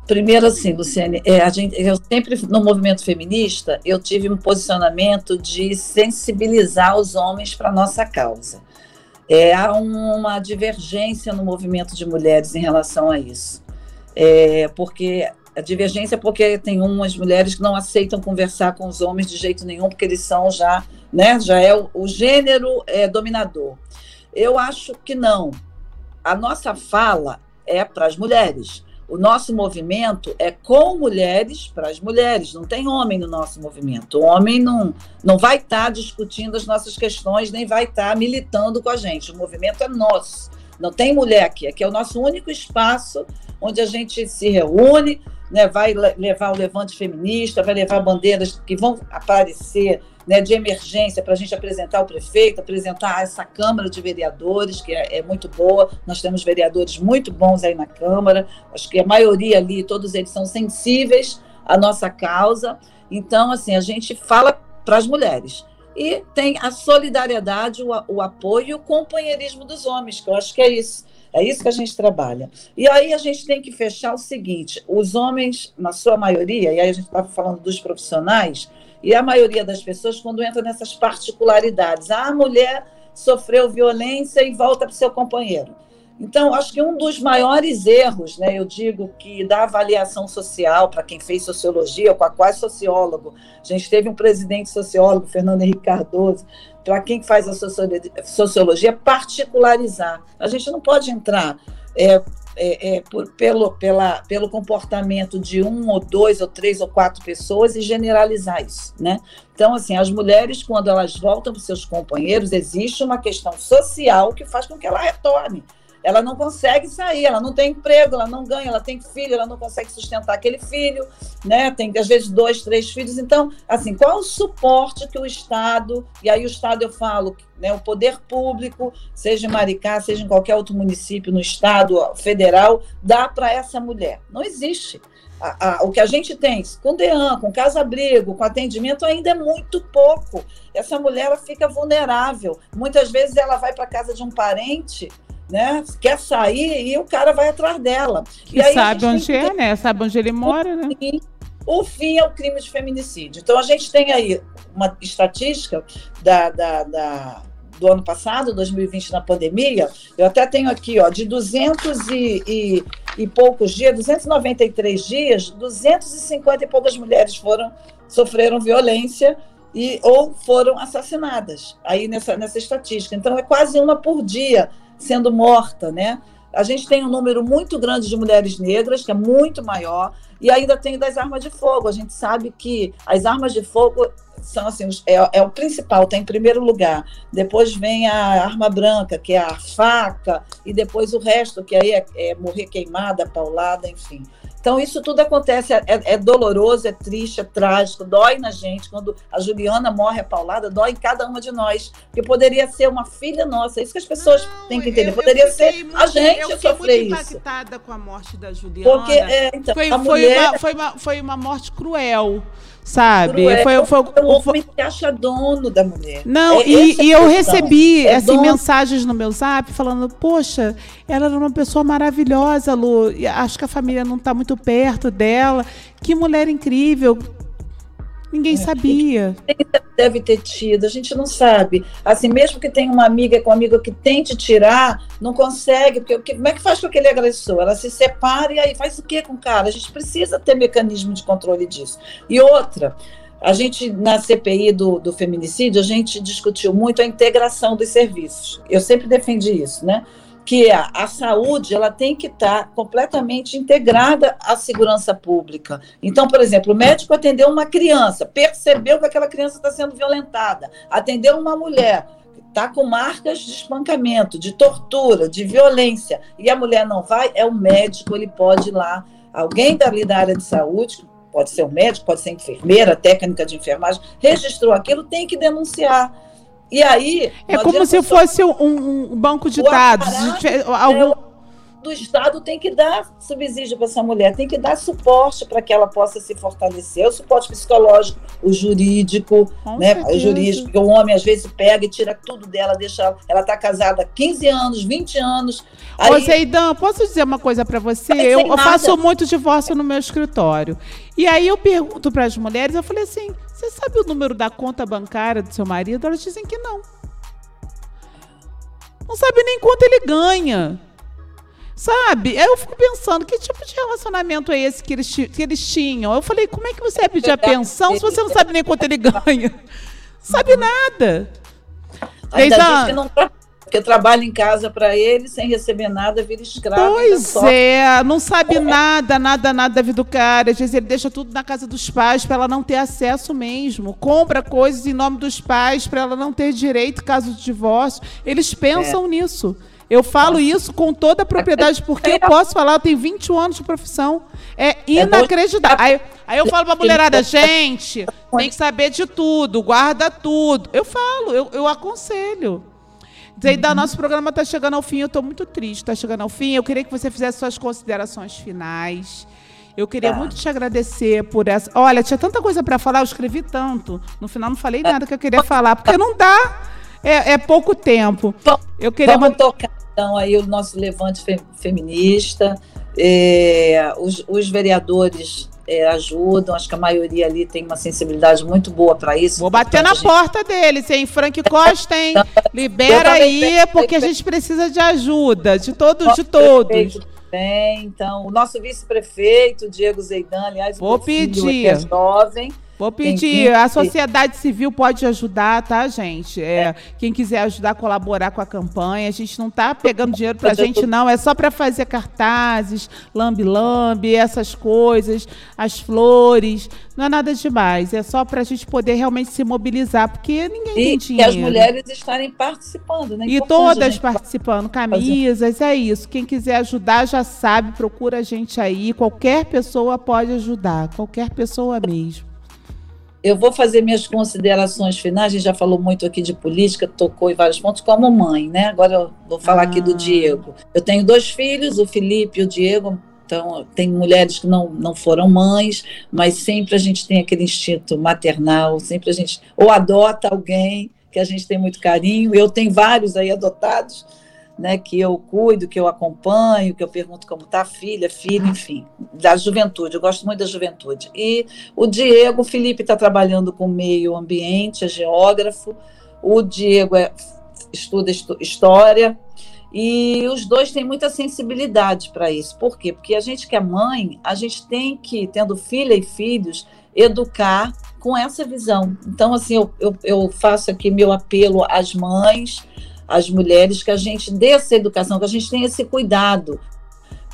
Primeiro, assim, Luciane, é, a gente, eu sempre, no movimento feminista, eu tive um posicionamento de sensibilizar os homens para a nossa causa. É, há uma divergência no movimento de mulheres em relação a isso. É, porque a divergência é porque tem umas mulheres que não aceitam conversar com os homens de jeito nenhum, porque eles são já, né, já é o, o gênero é, dominador. Eu acho que não. A nossa fala é para as mulheres. O nosso movimento é com mulheres para as mulheres, não tem homem no nosso movimento. O homem não, não vai estar tá discutindo as nossas questões, nem vai estar tá militando com a gente. O movimento é nosso. Não tem mulher aqui. Aqui é o nosso único espaço onde a gente se reúne, né, vai levar o levante feminista, vai levar bandeiras que vão aparecer né, de emergência para a gente apresentar o prefeito, apresentar essa Câmara de Vereadores, que é, é, muito boa. Nós temos vereadores muito bons aí na Câmara, acho que a maioria ali, todos eles são sensíveis à nossa causa. Então, assim, a gente fala para as mulheres. E tem a solidariedade, o, o apoio e o companheirismo dos homens, que eu acho que é isso. É isso que a gente trabalha. E aí a gente tem que fechar o seguinte: os homens, na sua maioria, e aí a gente estava falando dos profissionais, e a maioria das pessoas, quando entra nessas particularidades, a mulher sofreu violência e volta para o seu companheiro. Então, acho que um dos maiores erros, né, eu digo que da avaliação social, para quem fez sociologia, com a qual é sociólogo, a gente teve um presidente sociólogo, Fernando Henrique Cardoso, para quem faz a sociologia, particularizar. A gente não pode entrar é, é, é, por, pelo, pela, pelo comportamento de um ou dois ou três ou quatro pessoas e generalizar isso, né? Então, assim, as mulheres, quando elas voltam para seus companheiros, existe uma questão social que faz com que ela retorne ela não consegue sair, ela não tem emprego, ela não ganha, ela tem filho, ela não consegue sustentar aquele filho, né? Tem às vezes dois, três filhos. Então, assim, qual o suporte que o Estado, e aí o Estado eu falo, né, o poder público, seja em Maricá, seja em qualquer outro município no Estado federal, dá para essa mulher? Não existe. a, a, o que a gente tem com DEAN, com casa-abrigo, com atendimento, ainda é muito pouco. Essa mulher ela fica vulnerável. Muitas vezes ela vai para casa de um parente, né? Quer sair e o cara vai atrás dela. E, e sabe onde é, né? Sabe onde ele mora, né? O fim é o crime de feminicídio. Então a gente tem aí uma estatística da, da, da do ano passado, 2020, na pandemia, eu até tenho aqui, ó, de 200 e, e, e poucos dias, 293 dias, 250 e poucas mulheres foram sofreram violência e ou foram assassinadas aí nessa, nessa estatística. Então é quase uma por dia sendo morta, né? A gente tem um número muito grande de mulheres negras, que é muito maior, e ainda tem das armas de fogo. A gente sabe que as armas de fogo são assim, é, é, o principal, está em primeiro lugar. Depois vem a arma branca, que é a faca, e depois o resto, que aí é, é morrer queimada, paulada, enfim. Então, isso tudo acontece, é, é, doloroso, é triste, é trágico, dói na gente. Quando a Juliana morre a paulada, dói em cada uma de nós. Porque poderia ser uma filha nossa, é isso que as pessoas Não, têm que entender. Eu, poderia eu ser muito, a gente eu sofrer isso. Eu fiquei impactada com a morte da Juliana. Porque, é, então, foi, foi, mulher... uma, foi, uma, foi uma morte cruel sabe? Cruel. Foi, foi, foi, o homem que acha dono da mulher. Não, é, e, e eu recebi é assim, mensagens no meu zap falando, poxa, ela era uma pessoa maravilhosa, Lu. Acho que a família não está muito perto dela. Que mulher incrível. Ninguém é, sabia. Deve ter tido, a gente não sabe. Assim, mesmo que tenha uma amiga com um amigo que tente tirar, não consegue, porque como é que faz com aquele agressor? Ela se separa e aí faz o que com o cara? A gente precisa ter mecanismo de controle disso. E outra, a gente, na CPI do, do feminicídio, a gente discutiu muito a integração dos serviços. Eu sempre defendi isso, né? Que a, a, saúde ela tem que estar completamente integrada à segurança pública. Então, por exemplo, o médico atendeu uma criança, percebeu que aquela criança está sendo violentada, atendeu uma mulher, está com marcas de espancamento, de tortura, de violência, e a mulher não vai, é o médico, ele pode ir lá, alguém dali da área de saúde, pode ser o médico, pode ser enfermeira, técnica de enfermagem, registrou aquilo, tem que denunciar e aí. É como se fosse um, um, banco de dados. algum... É, do Estado tem que dar subsídio para essa mulher, tem que dar suporte para que ela possa se fortalecer, o suporte psicológico, o jurídico, Com né? Certeza. O jurídico, porque o homem às vezes pega e tira tudo dela, deixa ela está casada há 15 anos, 20 anos. Aí... Ô, Zeidan, posso dizer uma coisa para você? Eu, eu faço muito divórcio no meu escritório. E aí eu pergunto para as mulheres, eu falei assim: você sabe o número da conta bancária do seu marido? Elas dizem que não. Não sabe nem quanto ele ganha. Sabe? Aí eu fico pensando, que tipo de relacionamento é esse que eles, que eles tinham? Eu falei, como é que você vai pedir a pensão se você não sabe nem quanto ele ganha? Sabe nada. Ainda diz que não porque trabalha em casa para ele, sem receber nada, vira escravo. Pois é, não sabe é. nada, nada, nada da vida do cara. Às vezes ele deixa tudo na casa dos pais para ela não ter acesso mesmo. Compra coisas em nome dos pais para ela não ter direito caso de divórcio. Eles pensam é. nisso. Eu falo isso com toda a propriedade, porque eu posso falar, eu tenho 21 anos de profissão. É, é inacreditável. Aí, aí eu falo pra mulherada, gente, tem que saber de tudo, guarda tudo. Eu falo, eu, eu aconselho. Zeida, uhum. nosso programa está chegando ao fim, eu estou muito triste, está chegando ao fim. Eu queria que você fizesse suas considerações finais. Eu queria tá. muito te agradecer por essa. Olha, tinha tanta coisa para falar, eu escrevi tanto. No final não falei nada que eu queria falar, porque não dá. É, é pouco tempo. Eu queria Vamos tocar então aí o nosso levante feminista. É, os, os vereadores é, ajudam, acho que a maioria ali tem uma sensibilidade muito boa para isso. Vou bater na gente... porta deles, hein? Frank Costa, hein? Libera aí, porque a gente precisa de ajuda, de todos, de todos. Bem, então, o nosso vice-prefeito, Diego Zeidan, aliás, Vou pedir. É jovem, Vou pedir, a sociedade civil pode ajudar, tá, gente? É, é. Quem quiser ajudar, colaborar com a campanha. A gente não está pegando dinheiro para a gente, não. É só para fazer cartazes, lambe-lambe, essas coisas, as flores. Não é nada demais. É só para a gente poder realmente se mobilizar, porque ninguém e tem dinheiro. E as mulheres estarem participando, né? E todas participando. Camisas, é isso. Quem quiser ajudar já sabe, procura a gente aí. Qualquer pessoa pode ajudar. Qualquer pessoa mesmo. Eu vou fazer minhas considerações finais. A gente já falou muito aqui de política, tocou em vários pontos, como mãe, né? Agora eu vou falar ah. aqui do ah. Diego. Eu tenho dois filhos, o Felipe e o Diego, Então, tem mulheres que não, não foram mães, mas sempre a gente tem aquele instinto maternal, sempre a gente ou adota alguém que a gente tem muito carinho. Eu tenho vários aí adotados, né, que eu cuido, que eu acompanho, que eu pergunto como está a filha, filho, enfim, da juventude. Eu gosto muito da juventude. E o Diego, o Felipe está trabalhando com meio ambiente, é geógrafo. O Diego é, estuda história. E os dois têm muita sensibilidade para isso. Por quê? Porque a gente que é mãe, a gente tem que, tendo filha e filhos, educar com essa visão. Então, assim, eu, eu, eu faço aqui meu apelo às mães, às mulheres, que a gente dê essa educação, que a gente tenha esse cuidado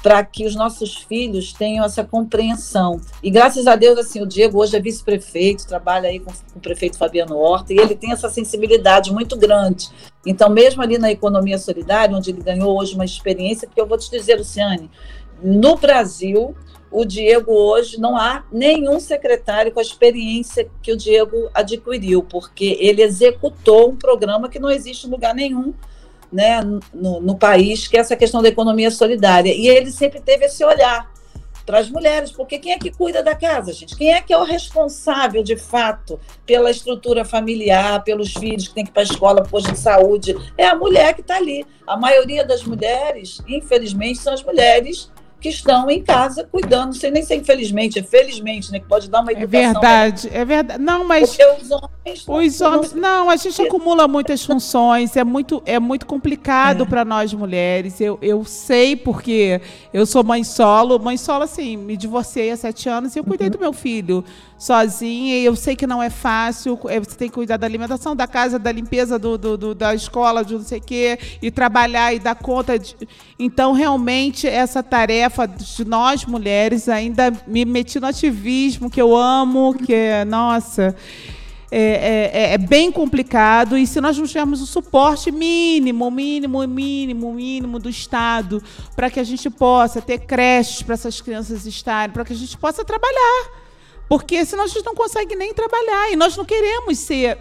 para que os nossos filhos tenham essa compreensão. E graças a Deus, assim, o Diego hoje é vice-prefeito, trabalha aí com, com, o prefeito Fabiano Horta, e ele tem essa sensibilidade muito grande. Então, mesmo ali na economia solidária, onde ele ganhou hoje uma experiência, porque eu vou te dizer, Luciane, no Brasil, o Diego hoje não há nenhum secretário com a experiência que o Diego adquiriu, porque ele executou um programa que não existe em lugar nenhum né, no, no país, que é essa questão da economia solidária. E ele sempre teve esse olhar para as mulheres, porque quem é que cuida da casa, gente? Quem é que é o responsável, de fato, pela estrutura familiar, pelos filhos que tem que ir para a escola, posto de saúde? É a mulher que está ali. A maioria das mulheres, infelizmente, são as mulheres que estão em casa cuidando, não sei nem se é infelizmente, é felizmente, né? Que pode dar uma é educação. É verdade, é verdade. Não, mas. Porque os homens. Os homens. Não, a gente acumula muitas funções, é muito, é muito complicado é. para nós mulheres. Eu, eu sei porque eu sou mãe solo. Mãe solo, assim, me divorciei há sete anos e eu cuidei uhum. do meu filho sozinha. E eu sei que não é fácil. É, você tem que cuidar da alimentação, da casa, da limpeza, do, do, do da escola, de não sei o quê, e trabalhar e dar conta. De... Então, realmente, essa tarefa de nós mulheres ainda me meti no ativismo, que eu amo, que é, nossa. É, é, é, bem complicado e se nós não tivermos o suporte mínimo, mínimo, mínimo, mínimo do Estado para que a gente possa ter creches para essas crianças estarem, para que a gente possa trabalhar. Porque senão a gente não consegue nem trabalhar. E nós não queremos ser.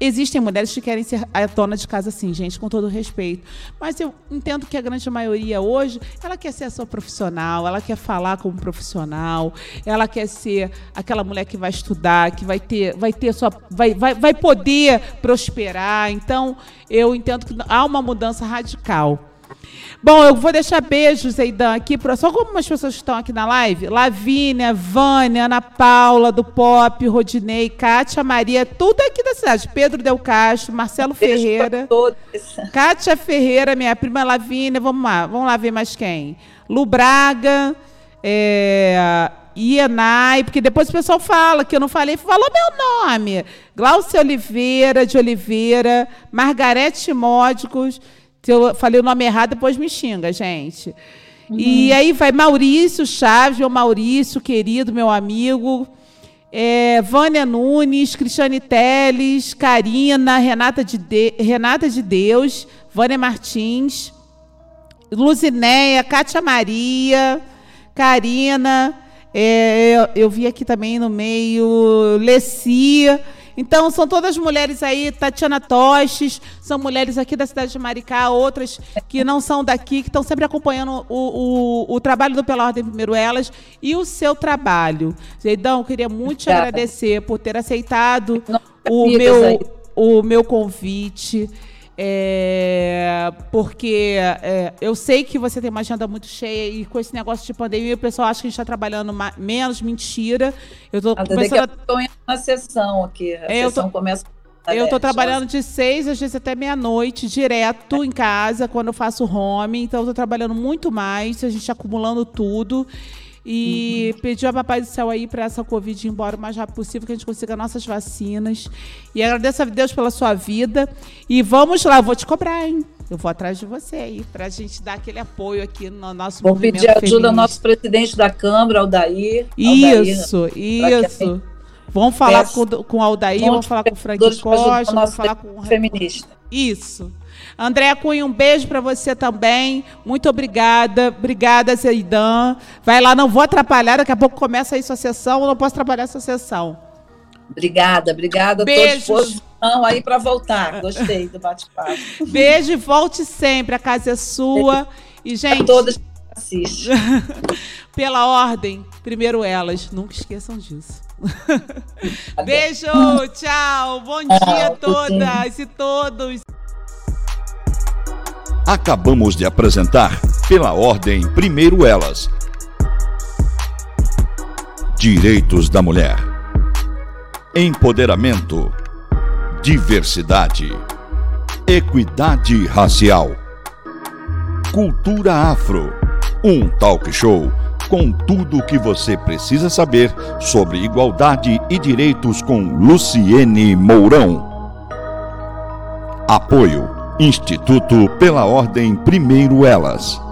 Existem mulheres que querem ser a dona de casa, sim, gente, com todo respeito. Mas eu entendo que a grande maioria hoje, ela quer ser a sua profissional, ela quer falar como profissional, ela quer ser aquela mulher que vai estudar, que vai ter, vai ter sua. vai, vai, vai poder prosperar. Então, eu entendo que há uma mudança radical. Bom, eu vou deixar beijos, Eidan, aqui para só algumas pessoas que estão aqui na live. Lavínia, Vânia, Ana Paula, do Pop, Rodinei, Kátia, Maria, tudo aqui da cidade. Pedro Del Castro, Marcelo Beijo Ferreira. Kátia Ferreira, minha prima Lavínia, vamos lá, vamos lá ver mais quem. Lu Braga, é, Ienai, porque depois o pessoal fala que eu não falei, falou meu nome. Glaucia Oliveira, de Oliveira, Margarete Módicos. Se eu falei o nome errado, depois me xinga, gente. Uhum. E aí vai Maurício Chaves, meu Maurício, querido, meu amigo. É, Vânia Nunes, Cristiane Teles, Karina, Renata de, de Renata de Deus, Vânia Martins, Luzinéia, Cátia Maria, Karina, é, eu, eu vi aqui também no meio, Lecia. Então, são todas mulheres aí, Tatiana Toches, são mulheres aqui da cidade de Maricá, outras que não são daqui, que estão sempre acompanhando o, o, o trabalho do Pela Ordem Primeiro Elas e o seu trabalho. Zeidão, eu queria muito te agradecer por ter aceitado o meu, o meu convite. É, porque é, eu sei que você tem uma agenda muito cheia e com esse negócio de pandemia o pessoal acha que a gente está trabalhando menos. Mentira. Eu estou começando a... na sessão aqui. A é, sessão tô... começa eu estou trabalhando de seis, às vezes até meia-noite, direto em casa, quando eu faço home. Então, estou trabalhando muito mais, a gente acumulando tudo. E uhum. pediu a Papai do Céu aí para essa Covid ir embora o mais rápido possível, que a gente consiga nossas vacinas. E agradeço a Deus pela sua vida. E vamos lá, eu vou te cobrar, hein? Eu vou atrás de você aí, para a gente dar aquele apoio aqui no nosso Vou pedir ajuda feliz. ao nosso presidente da Câmara, Aldair. Isso, Aldair, isso. Vamos falar com, com o Aldair, vamos falar com o Frank Costa, vamos falar com o feminista. Isso. Andréa Cunha, um beijo para você também. Muito obrigada. Obrigada, Zeidan. Vai lá, não vou atrapalhar, daqui a pouco começa aí sua sessão, não posso atrapalhar sua sessão. Obrigada, obrigada. Beijos. Estou aí para voltar. Gostei do bate-papo. Beijo e volte sempre. A casa é sua. E, gente. A todas assiste. Pela ordem, primeiro elas. Nunca esqueçam disso. Beijo, tchau. Bom dia a todas e todos. Acabamos de apresentar Pela Ordem Primeiro Elas. Direitos da Mulher. Empoderamento. Diversidade. Equidade racial. Cultura afro. Um talk show com tudo o que você precisa saber sobre igualdade e direitos com Luciene Mourão. Apoio Instituto pela Ordem Primeiro Elas.